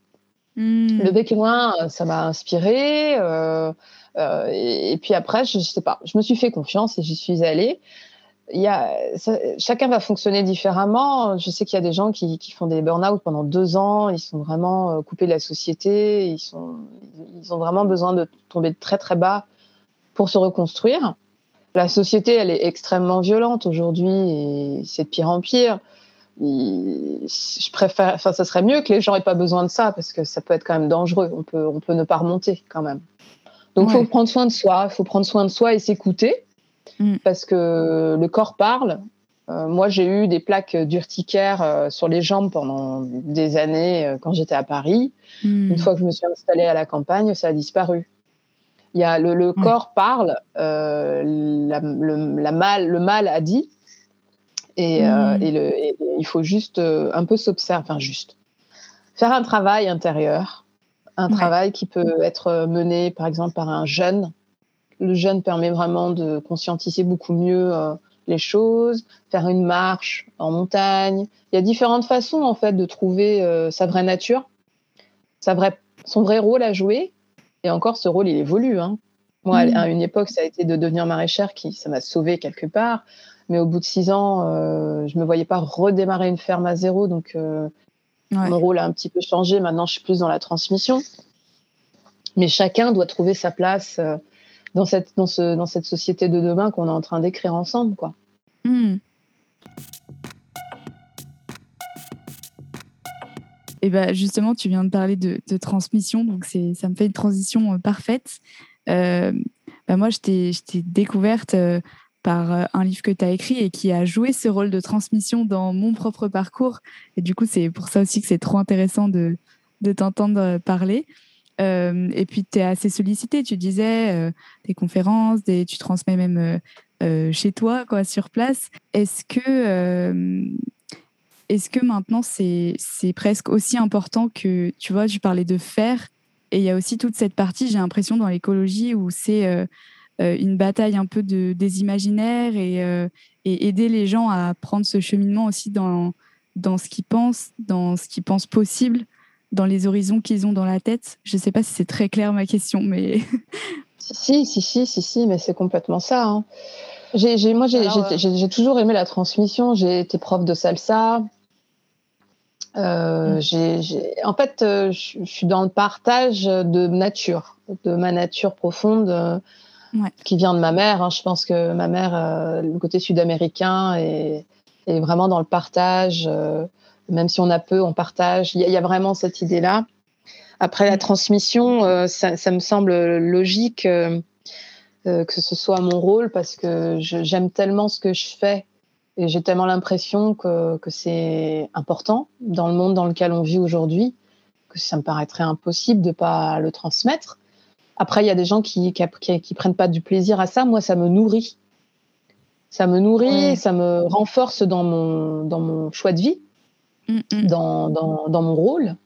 Hmm. Le bec et loin, euh, ça m'a inspiré. Euh, et, puis après, je, je, sais pas, je me suis fait confiance et j'y suis allée y a, chacun va fonctionner différemment. Je sais qu'il y a des gens qui, qui font des burn-out pendant deux ans, ils sont vraiment euh, coupés de la société, ils, sont, ils ont vraiment besoin de tomber très très bas pour se reconstruire. La société, elle est extrêmement violente aujourd'hui et c'est de pire en pire. je préfère, enfin, ça serait mieux que les gens aient pas besoin de ça parce que ça peut être quand même dangereux. On peut, on peut ne pas remonter quand même. Donc, il faut prendre soin de soi, il faut prendre soin de soi et s'écouter Mm. parce que le corps parle. Euh, moi, j'ai eu des plaques d'urticaire euh, sur les jambes pendant des années euh, quand j'étais à Paris. Mm. Une fois que je me suis installée à la campagne, ça a disparu. Il y a le, corps parle, la, le, mal, le mal a dit, et, mm. il faut juste un peu s'observer, enfin juste faire un travail intérieur, un travail qui peut être mené par exemple par un jeune le jeûne permet vraiment de conscientiser beaucoup mieux euh, les choses, faire une marche en montagne. Il y a différentes façons en fait de trouver euh, sa vraie nature, sa vraie, son vrai rôle à jouer. Et encore, ce rôle, il évolue. Hein. Moi, mm. à une époque, ça a été de devenir maraîchère, qui ça m'a sauvé quelque part. Mais au bout de six ans, euh, je me voyais pas redémarrer une ferme à zéro, donc mon rôle a un petit peu changé. Maintenant, je suis plus dans la transmission. Mais chacun doit trouver sa place euh, dans, cette, dans, ce, dans cette société de demain qu'on est en train d'écrire ensemble. Quoi. Hmm. Et ben justement, tu viens de parler de, transmission, donc ça me fait une transition euh, parfaite. Euh, bah, moi, je t'ai découverte euh, par un livre que tu as écrit et qui a joué ce rôle de transmission dans mon propre parcours. Et du coup, c'est pour ça aussi que c'est trop intéressant de, de t'entendre parler. Et puis, tu es assez sollicité. Tu disais des conférences, tu transmets même chez toi, quoi, sur place. Est-ce que est-ce que maintenant c'est presque aussi important que, tu vois, je parlais de faire, et il y a aussi toute cette partie, j'ai l'impression, dans l'écologie où c'est euh, euh, une bataille un peu de, des imaginaires et, euh, aider les gens à prendre ce cheminement aussi dans ce qu'ils pensent, dans ce qu'ils pensent possible, dans les horizons qu'ils ont dans la tête. Je ne sais pas si c'est très clair ma question, mais... si, si, si, si, si, mais c'est complètement ça. Hein. J'ai, moi, j'ai toujours aimé la transmission. J'ai été prof de salsa. Euh, mm. en fait, euh, je, suis dans le partage de nature, de ma nature profonde euh, qui vient de ma mère. Hein. Je pense que ma mère, le côté sud-américain, est, vraiment dans le partage. Même si on a peu, on partage. Il y, a vraiment cette idée-là. Après la transmission, ça, ça, me semble logique que ce soit mon rôle parce que j'aime tellement ce que je fais et j'ai tellement l'impression que, que c'est important dans le monde dans lequel on vit aujourd'hui que ça me paraîtrait impossible de ne pas le transmettre. Après, il y a des gens qui, qui, qui, prennent pas du plaisir à ça. Moi, ça me nourrit. Ça me nourrit, ça me renforce dans mon, dans mon choix de vie, mm, mm. Dans, dans, dans, mon rôle,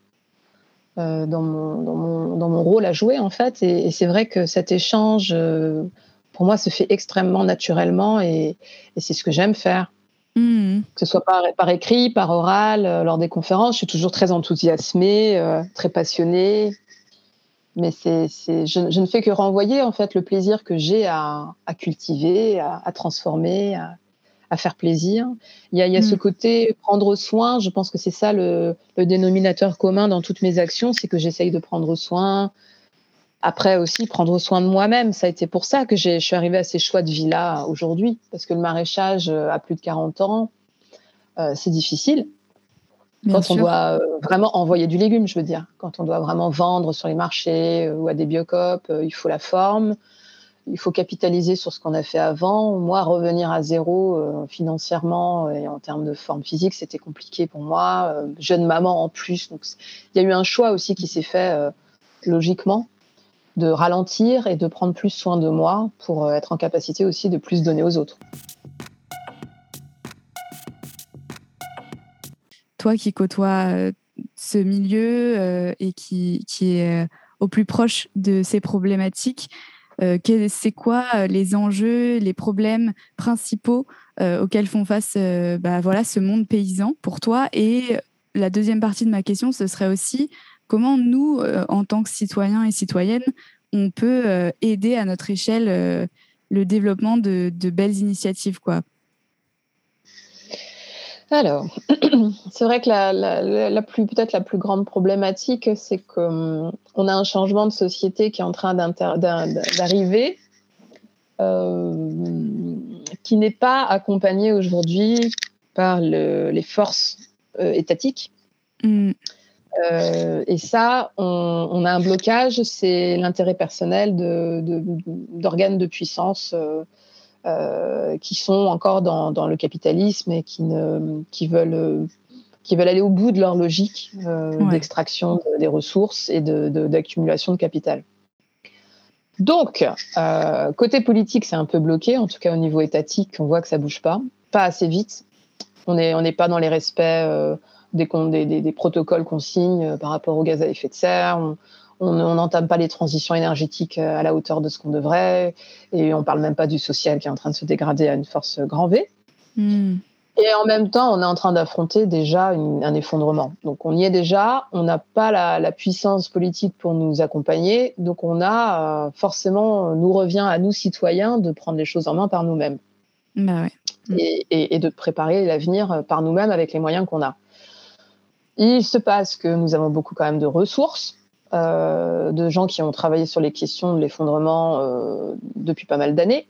euh, dans, mon, dans, mon, dans, mon, rôle à jouer, en fait. Et, c'est vrai que cet échange, euh, pour moi, se fait extrêmement naturellement et, et c'est ce que j'aime faire. Hmm. Que ce soit par, par, écrit, par oral, euh, lors des conférences. Je suis toujours très enthousiasmée, très passionnée. Mais c'est, je, je, ne fais que renvoyer en fait le plaisir que j'ai à, à, cultiver, à, à transformer, à, à, faire plaisir. Il y a, il y a ce hmm. côté prendre soin. Je pense que c'est ça le, le, dénominateur commun dans toutes mes actions, c'est que j'essaye de prendre soin, après aussi, prendre soin de moi-même. Ça a été pour ça que je suis arrivée à ces choix de vie-là aujourd'hui. Parce que le maraîchage euh, à plus de 40 ans, euh, c'est difficile. quand on doit euh, vraiment envoyer du légume, je veux dire. Quand on doit vraiment vendre sur les marchés ou à des biocopes, il faut la forme. Il faut capitaliser sur ce qu'on a fait avant. Moi, revenir à zéro financièrement et en termes de forme physique, c'était compliqué pour moi. jeune maman en plus. Donc, il y a eu un choix aussi qui s'est fait logiquement de ralentir et de prendre plus soin de moi pour euh, être en capacité aussi de plus donner aux autres. Toi qui côtoies euh, ce milieu euh, et qui, qui est au plus proche de ces problématiques, c'est quoi les enjeux, les problèmes principaux auxquels font face bah, voilà, ce monde paysan pour toi? Et la deuxième partie de ma question, ce serait aussi comment nous, euh, en tant que citoyens et citoyennes, on peut euh, aider à notre échelle euh, le développement de, belles initiatives quoi? Alors, c'est vrai que la, plus peut-être la plus grande problématique, c'est qu'on hum, a un changement de société qui est en train d'arriver, qui n'est pas accompagné aujourd'hui par les forces étatiques. Mmh. Euh, et ça, on, a un blocage, c'est l'intérêt personnel d'organes de, de, puissance euh, euh, qui sont encore dans, le capitalisme et qui, ne, qui, veulent, qui veulent aller au bout de leur logique d'extraction des ressources et d'accumulation de, capital. Donc, côté politique, c'est un peu bloqué, en tout cas au niveau étatique, on voit que ça bouge pas, pas assez vite. On n'est on pas dans les respects des, des, des, protocoles qu'on signe euh, par rapport au gaz à effet de serre. On n'entame pas les transitions énergétiques euh, à la hauteur de ce qu'on devrait. Et on parle même pas du social qui est en train de se dégrader à une force grand V. Hmm. Et en même temps, on est en train d'affronter déjà un effondrement. Donc on y est déjà, on n'a pas la, la, puissance politique pour nous accompagner, donc on a euh, forcément, nous revient à nous citoyens de prendre les choses en main par nous-mêmes. Bah ouais. et, et, et, de préparer l'avenir par nous-mêmes avec les moyens qu'on a. Il se passe que nous avons beaucoup quand même de ressources. De gens qui ont travaillé sur les questions de l'effondrement depuis pas mal d'années.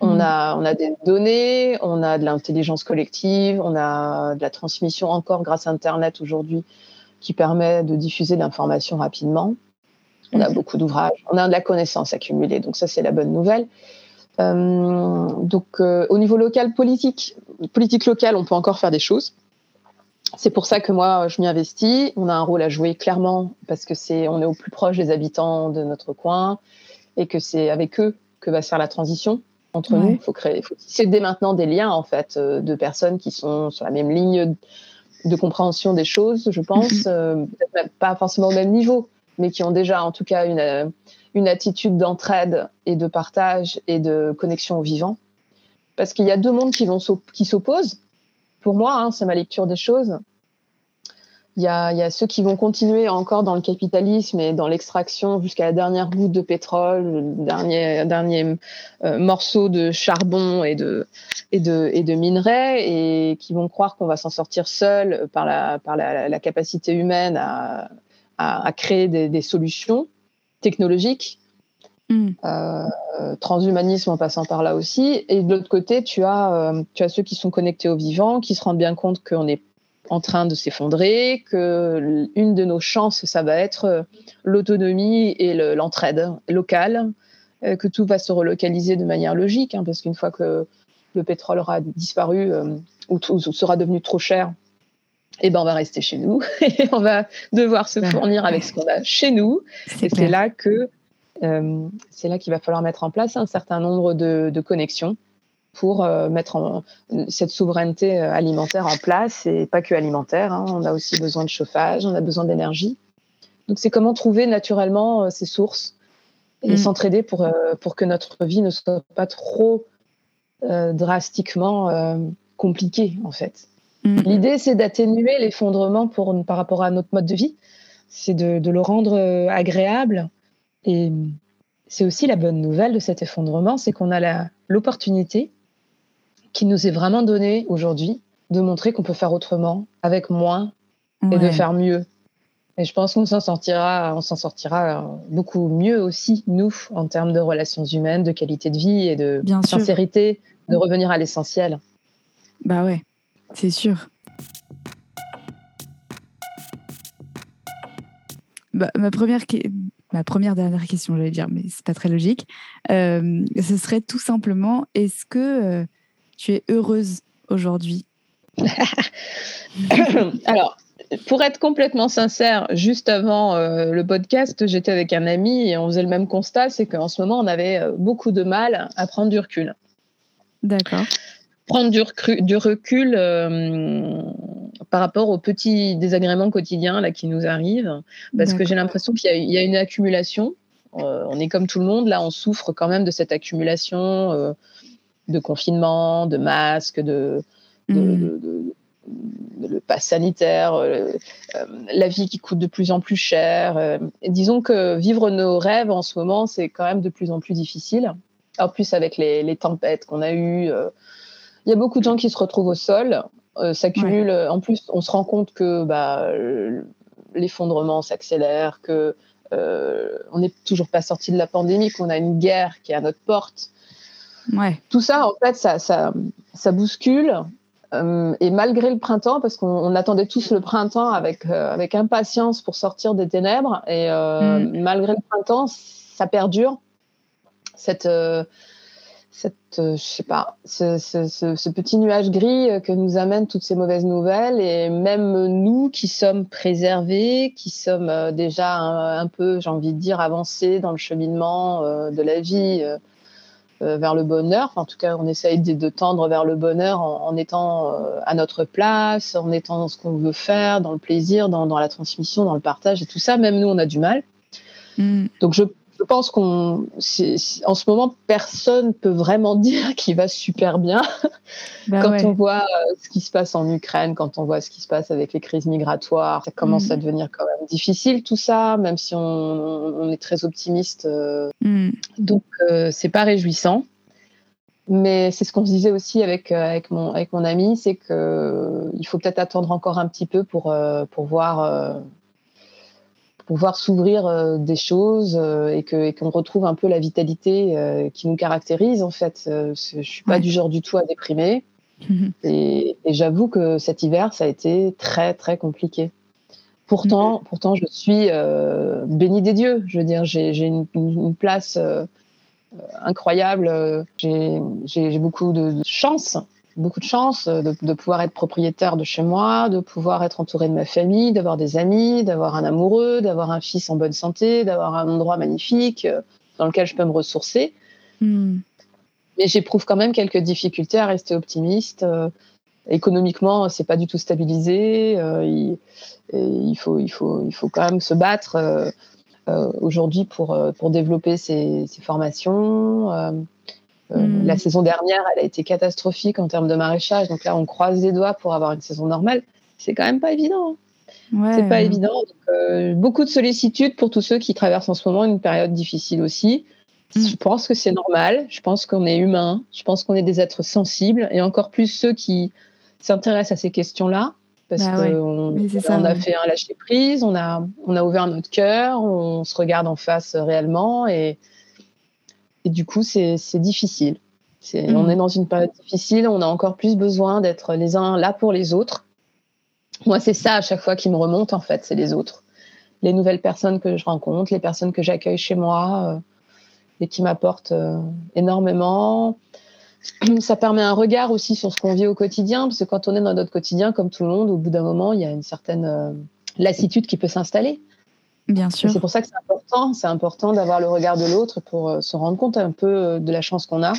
On, mm. a, on a des données, on a de l'intelligence collective, on a de la transmission encore grâce à Internet aujourd'hui qui permet de diffuser l'information rapidement. On a beaucoup d'ouvrages, on a de la connaissance accumulée, donc ça c'est la bonne nouvelle. Euh, donc euh, au niveau local politique, politique locale, on peut encore faire des choses. C'est pour ça que moi je m'y investis. On a un rôle à jouer clairement parce que c'est on est au plus proche des habitants de notre coin et que c'est avec eux que va se faire la transition entre nous. Il faut créer, faut tisser dès maintenant des liens en fait euh, de personnes qui sont sur la même ligne de compréhension des choses, je pense, euh, pas forcément au même niveau, mais qui ont déjà en tout cas une, une attitude d'entraide et de partage et de connexion au vivant. Parce qu'il y a deux mondes qui, vont qui s'opposent. Pour moi, hein, c'est ma lecture des choses. Il y, a, ceux qui vont continuer encore dans le capitalisme et dans l'extraction jusqu'à la dernière goutte de pétrole, le dernier, euh, morceau de charbon et de, et, et minerais, et qui vont croire qu'on va s'en sortir seul par la, par capacité humaine à, à, créer des, solutions technologiques. Mm. Euh, transhumanisme en passant par là aussi. Et de l'autre côté, tu as, euh, tu as ceux qui sont connectés au vivant, qui se rendent bien compte qu'on est en train de s'effondrer, que une de nos chances, ça va être euh, l'autonomie et l'entraide locale, euh, que tout va se relocaliser de manière logique, hein, parce qu'une fois que le pétrole aura disparu euh, ou, sera devenu trop cher, eh ben on va rester chez nous et on va devoir se fournir avec ce qu'on a chez nous. Et c'est là que c'est là qu'il va falloir mettre en place un certain nombre de connexions pour euh, mettre en, cette souveraineté euh, alimentaire en place et pas que alimentaire. Hein. On a aussi besoin de chauffage, on a besoin d'énergie. Donc c'est comment trouver naturellement euh, ces sources et mm. s'entraider pour, pour que notre vie ne soit pas trop drastiquement compliquée en fait. Mm. L'idée c'est d'atténuer l'effondrement par rapport à notre mode de vie, c'est de, de le rendre agréable et c'est aussi la bonne nouvelle de cet effondrement, c'est qu'on a l'opportunité qui nous est vraiment donné aujourd'hui de montrer qu'on peut faire autrement, avec moins, et de faire mieux. Et je pense qu'on s'en sortira, on s'en sortira beaucoup mieux aussi, nous, en termes de relations humaines, de qualité de vie et de sincérité, de revenir à l'essentiel. Bah ouais, c'est sûr. Bah, ma première ma première dernière question, j'allais dire, mais c'est pas très logique. Euh, ce serait tout simplement, est-ce que euh, tu es heureuse aujourd'hui? Alors, pour être complètement sincère, juste avant euh, le podcast, j'étais avec un ami et on faisait le même constat, c'est qu'en ce moment, on avait beaucoup de mal à prendre du recul. D'accord. Prendre du, recul, euh, par rapport aux petits désagréments quotidiens là, qui nous arrivent, parce que j'ai l'impression qu'il y, a une accumulation. on est comme tout le monde, là, on souffre quand même de cette accumulation de confinement, de masques, de, mm. le pass sanitaire, euh, euh, la vie qui coûte de plus en plus cher. Euh, disons que vivre nos rêves en ce moment, c'est quand même de plus en plus difficile. En plus, avec les, tempêtes qu'on a eues, il y a beaucoup de gens qui se retrouvent au sol, s'accumulent. En plus, on se rend compte que bah, l'effondrement s'accélère, que on n'est toujours pas sorti de la pandémie, qu'on a une guerre qui est à notre porte. Tout ça, en fait, ça, ça, bouscule. Euh, et malgré le printemps, parce qu'on attendait tous le printemps avec, euh, avec impatience pour sortir des ténèbres, et euh, mm. malgré le printemps, ça perdure. Cette, cette je sais pas, ce, petit nuage gris que nous amènent toutes ces mauvaises nouvelles, et même nous qui sommes préservés, qui sommes déjà un, un peu, j'ai envie de dire, avancés dans le cheminement de la vie euh, vers le bonheur. en tout cas, on essaye de, tendre vers le bonheur en, étant euh, à notre place, en étant dans ce qu'on veut faire, dans le plaisir, dans, la transmission, dans le partage et tout ça. Même nous, on a du mal. Mm. Donc, je je pense qu'en ce moment, personne peut vraiment dire qu'il va super bien. Bah quand on voit euh, ce qui se passe en Ukraine, quand on voit ce qui se passe avec les crises migratoires, ça commence mm. à devenir quand même difficile tout ça, même si on, est très optimiste. Euh. Mm. Donc, euh, c'est pas réjouissant. Mais c'est ce qu'on se disait aussi avec, avec, mon, avec mon ami, c'est qu'il faut peut-être attendre encore un petit peu pour, pour voir voir s'ouvrir des choses et que qu'on retrouve un peu la vitalité qui nous caractérise en fait. je suis pas du genre du tout à déprimer. Mhm. Et, j'avoue que cet hiver, ça a été très, très compliqué. Pourtant, pourtant je suis euh, bénie des dieux. Je veux dire, j'ai une, place euh, incroyable. J'ai beaucoup de, chance, beaucoup de chance de, pouvoir être propriétaire de chez moi, de pouvoir être entouré de ma famille, d'avoir des amis, d'avoir un amoureux, d'avoir un fils en bonne santé, d'avoir un endroit magnifique euh, dans lequel je peux me ressourcer. Mhm. Mais j'éprouve quand même quelques difficultés à rester optimiste. Euh, économiquement, c'est pas du tout stabilisé. Euh, il, il, faut, il, faut, il faut quand même se battre euh, aujourd'hui pour, pour développer ces, formations. Hmm. La saison dernière, elle a été catastrophique en termes de maraîchage. Donc là, on croise les doigts pour avoir une saison normale. C'est quand même pas évident. Hein. C'est pas évident. beaucoup de sollicitude pour tous ceux qui traversent en ce moment une période difficile aussi. Mm. Je pense que c'est normal. Je pense qu'on est humain. Je pense qu'on est des êtres sensibles et encore plus ceux qui s'intéressent à ces questions-là. Parce bah qu'on on a fait un lâcher prise, on a, on a ouvert notre cœur, on se regarde en face réellement et, et du coup, c'est difficile. On est dans une période difficile, on a encore plus besoin d'être les uns là pour les autres. Moi, c'est ça à chaque fois qui me remonte, en fait, c'est les autres. Les nouvelles personnes que je rencontre, les personnes que j'accueille chez moi. Euh, et qui m'apporte euh, énormément. Ça permet un regard aussi sur ce qu'on vit au quotidien, parce que quand on est dans notre quotidien, comme tout le monde, au bout d'un moment, il y a une certaine euh, lassitude qui peut s'installer. Bien sûr. C'est pour ça que c'est important. C'est important d'avoir le regard de l'autre pour euh, se rendre compte un peu de la chance qu'on a,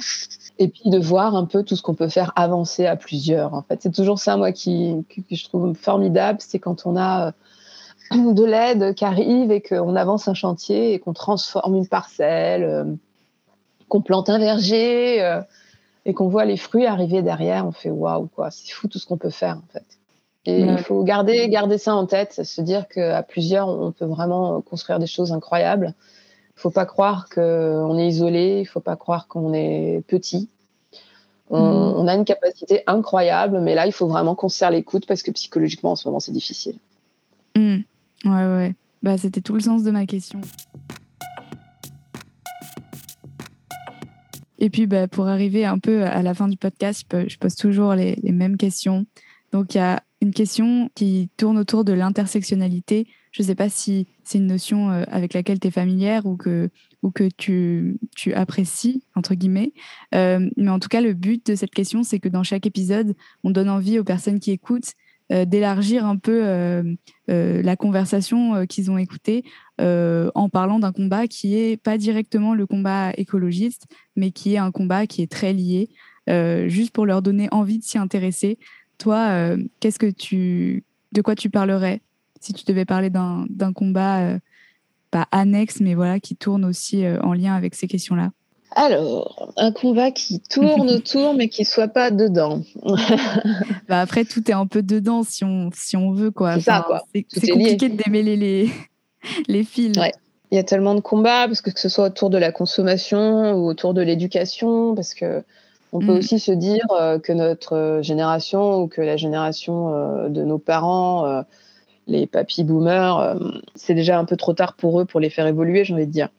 et puis de voir un peu tout ce qu'on peut faire avancer à plusieurs. En fait, c'est toujours ça, moi, qui, que, je trouve formidable, c'est quand on a de l'aide qui arrive et qu'on avance un chantier et qu'on transforme une parcelle, euh, qu'on plante un verger euh, et qu'on voit les fruits arriver derrière, on fait waouh quoi, c'est fou tout ce qu'on peut faire en fait. Et il faut garder garder ça en tête, se dire qu'à plusieurs on peut vraiment construire des choses incroyables. Il faut pas croire qu'on est isolé, il faut pas croire qu'on est petit. On, mm. a une capacité incroyable, mais là il faut vraiment qu'on se serre l'écoute parce que psychologiquement en ce moment c'est difficile. Mm. Ouais, ouais. Bah, c'était tout le sens de ma question. Et puis, bah, pour arriver un peu à la fin du podcast, je pose toujours les, mêmes questions. Donc, il y a une question qui tourne autour de l'intersectionnalité. Je ne sais pas si c'est une notion euh, avec laquelle tu es familière ou que, ou que tu, tu apprécies, entre guillemets. Euh, mais en tout cas, le but de cette question, c'est que dans chaque épisode, on donne envie aux personnes qui écoutent euh, d'élargir un peu la conversation qu'ils ont écoutée en parlant d'un combat qui est pas directement le combat écologiste, mais qui est un combat qui est très lié, juste pour leur donner envie de s'y intéresser. Toi, qu'est-ce que tu, de quoi tu parlerais si tu devais parler d'un combat pas annexe, mais voilà, qui tourne aussi en lien avec ces questions-là? Alors, un combat qui tourne autour, mais qui soit pas dedans. bah après, tout est un peu dedans si on, si on veut. quoi. C'est ça, quoi. C'est compliqué de démêler les, les fils. Il y a tellement de combats, parce que, que ce soit autour de la consommation ou autour de l'éducation, parce que on peut mm. aussi se dire euh, que notre génération ou que la génération euh, de nos parents, euh, les papy boomers, c'est déjà un peu trop tard pour eux pour les faire évoluer, j'ai envie de dire.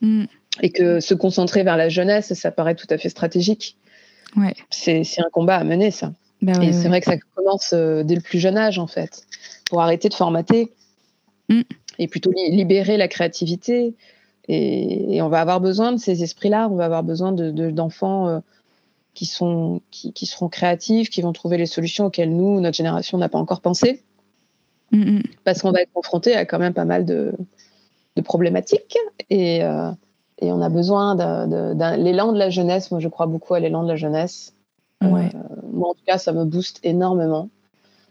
Mm et que se concentrer vers la jeunesse, ça paraît tout à fait stratégique. Ouais. C'est un combat à mener, ça. Bah et c'est vrai que ça commence euh, dès le plus jeune âge, en fait, pour arrêter de formater mm. et plutôt libérer la créativité. Et, on va avoir besoin de ces esprits-là, on va avoir besoin d'enfants de, euh, qui, sont, qui, qui, seront créatifs, qui vont trouver les solutions auxquelles nous, notre génération, n'a pas encore pensé. Mm, mm. Parce qu'on va être confronté à quand même pas mal de, de problématiques. Et, euh, et on a besoin d'un l'élan de la jeunesse. Moi, je crois beaucoup à l'élan de la jeunesse. Euh, moi, en tout cas, ça me booste énormément.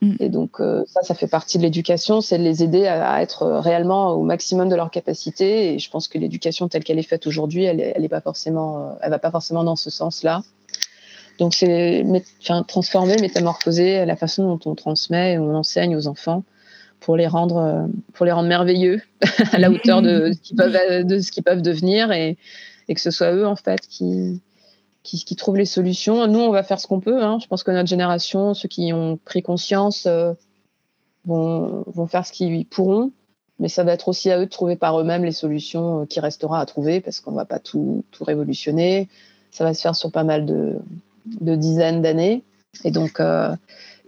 Mm. Et donc, euh, ça, ça fait partie de l'éducation, c'est de les aider à, être réellement au maximum de leur capacité. Et je pense que l'éducation telle qu'elle est faite aujourd'hui, elle, elle est pas forcément, elle va pas forcément dans ce sens-là. Donc, c'est transformer, métamorphoser la façon dont on transmet et on enseigne aux enfants pour les rendre, euh, pour les rendre merveilleux à la hauteur de ce qu'ils peuvent, devenir et, que ce soit eux en fait qui, qui, trouvent les solutions. Nous, on va faire ce qu'on peut. Hein. Je pense que notre génération, ceux qui ont pris conscience, euh, vont, vont, faire ce qu'ils pourront. Mais ça va être aussi à eux de trouver par eux-mêmes les solutions qui restera à trouver parce qu'on ne va pas tout, tout, révolutionner. Ça va se faire sur pas mal de, de dizaines d'années. Et donc,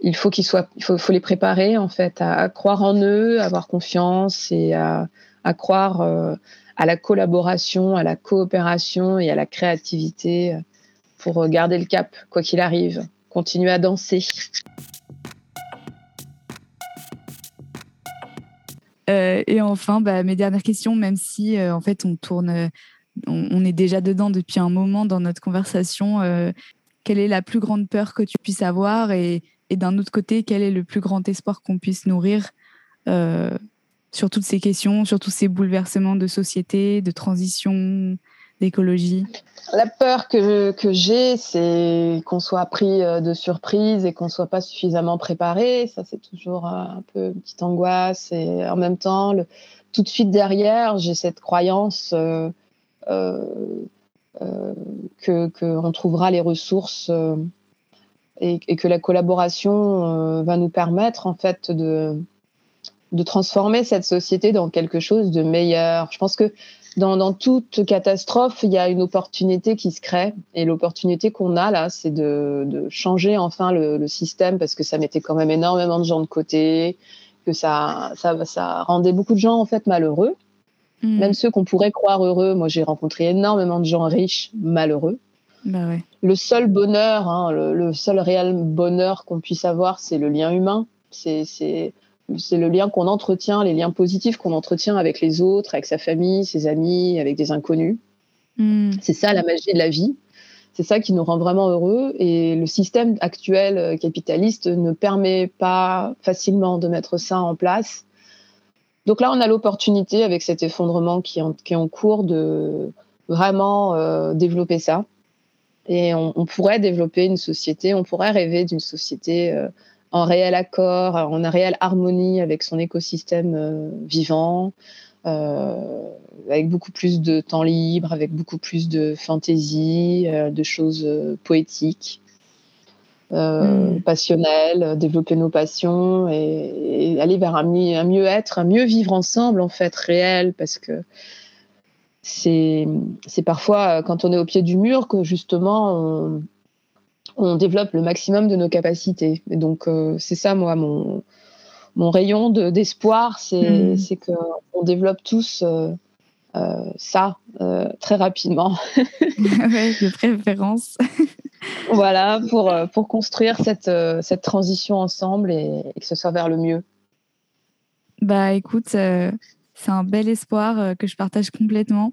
il faut qu'ils soient, il faut, les préparer en fait à, croire en eux, à avoir confiance et à, croire à la collaboration, à la coopération et à la créativité pour garder le cap, quoi qu'il arrive. Continuer à danser. Euh, et enfin, bah, mes dernières questions, même si euh, en fait on tourne, euh, on, est déjà dedans depuis un moment dans notre conversation. Quelle est la plus grande peur que tu puisses avoir et, d'un autre côté, quel est le plus grand espoir qu'on puisse nourrir sur toutes ces questions, sur tous ces bouleversements de société, de transition, d'écologie? La peur que, j'ai, c'est qu'on soit pris euh, de surprise et qu'on ne soit pas suffisamment préparé. Ça, c'est toujours un peu une petite angoisse. Et en même temps, tout de suite derrière, j'ai cette croyance euh, euh, euh qu'on que trouvera les ressources et, et, que la collaboration va nous permettre en fait de de transformer cette société dans quelque chose de meilleur. Je pense que dans, dans toute catastrophe, il y a une opportunité qui se crée. Et l'opportunité qu'on a là, c'est de, de, changer enfin le, le, système parce que ça mettait quand même énormément de gens de côté, que ça, ça, ça rendait beaucoup de gens en fait malheureux. Mmh. Même ceux qu'on pourrait croire heureux. Moi, j'ai rencontré énormément de gens riches malheureux. Bah ouais. Le seul bonheur, hein, le, le, seul réel bonheur qu'on puisse avoir, c'est le lien humain. C'est c'est le lien qu'on entretient, les liens positifs qu'on entretient avec les autres, avec sa famille, ses amis, avec des inconnus. Mm. C'est ça la magie de la vie. C'est ça qui nous rend vraiment heureux. Et le système actuel euh, capitaliste ne permet pas facilement de mettre ça en place. Donc là, on a l'opportunité, avec cet effondrement qui est en, cours, de vraiment euh, développer ça. Et on, on, pourrait développer une société, on pourrait rêver d'une société euh, en réel accord, en réelle harmonie avec son écosystème euh, vivant, avec beaucoup plus de temps libre, avec beaucoup plus de fantaisie, de choses poétiques, mm. passionnelles, développer nos passions et, et aller vers un, un mieux-être, un mieux vivre ensemble en fait réel, parce que c'est parfois quand on est au pied du mur que justement on, on développe le maximum de nos capacités. Et donc, euh, c'est ça, moi, mon, mon rayon d'espoir, c'est mmh. qu'on développe tous euh, euh, ça très rapidement. ouais, de préférence. voilà, pour, pour construire cette, cette transition ensemble et, que ce soit vers le mieux. Bah écoute, c'est un bel espoir que je partage complètement.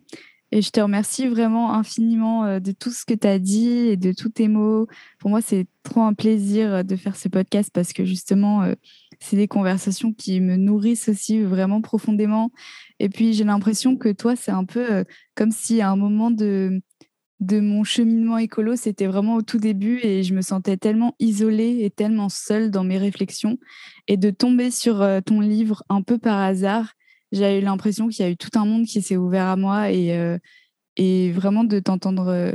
Et je te remercie vraiment infiniment euh, de tout ce que tu as dit et de tous tes mots. Pour moi, c'est trop un plaisir euh, de faire ce podcast parce que justement, euh, c'est des conversations qui me nourrissent aussi vraiment profondément. Et puis, j'ai l'impression que toi, c'est un peu comme si à un moment de, de mon cheminement écolo, c'était vraiment au tout début et je me sentais tellement isolée et tellement seule dans mes réflexions. Et de tomber sur ton livre un peu par hasard, j'ai eu l'impression qu'il y a eu tout un monde qui s'est ouvert à moi et, euh, et vraiment de t'entendre euh,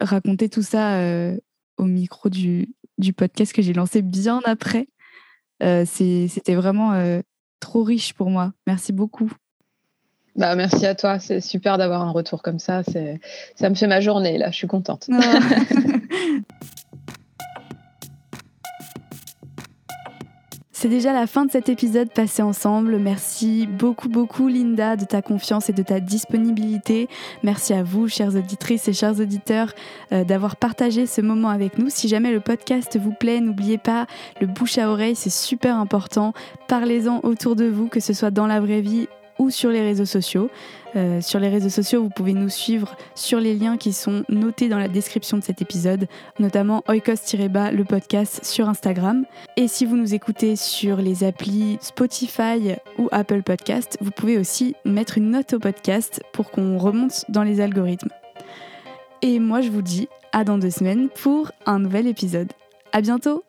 raconter tout ça euh, au micro du, du podcast que j'ai lancé bien après. C'était vraiment trop riche pour moi. Merci beaucoup. Bah, merci à toi. C'est super d'avoir un retour comme ça. Ça me fait ma journée, là. Je suis contente. C'est déjà la fin de cet épisode passé ensemble. Merci beaucoup, beaucoup, Linda, de ta confiance et de ta disponibilité. Merci à vous, chères auditrices et chers auditeurs, euh, d'avoir partagé ce moment avec nous. Si jamais le podcast vous plaît, n'oubliez pas, le bouche à oreille, c'est super important. Parlez-en autour de vous, que ce soit dans la vraie vie ou sur les réseaux sociaux. Euh, sur les réseaux sociaux, vous pouvez nous suivre sur les liens qui sont notés dans la description de cet épisode, notamment oikos-bas, le podcast sur Instagram. Et si vous nous écoutez sur les applis Spotify ou Apple Podcast, vous pouvez aussi mettre une note au podcast pour qu'on remonte dans les algorithmes. Et moi, je vous dis à dans deux semaines pour un nouvel épisode. À bientôt!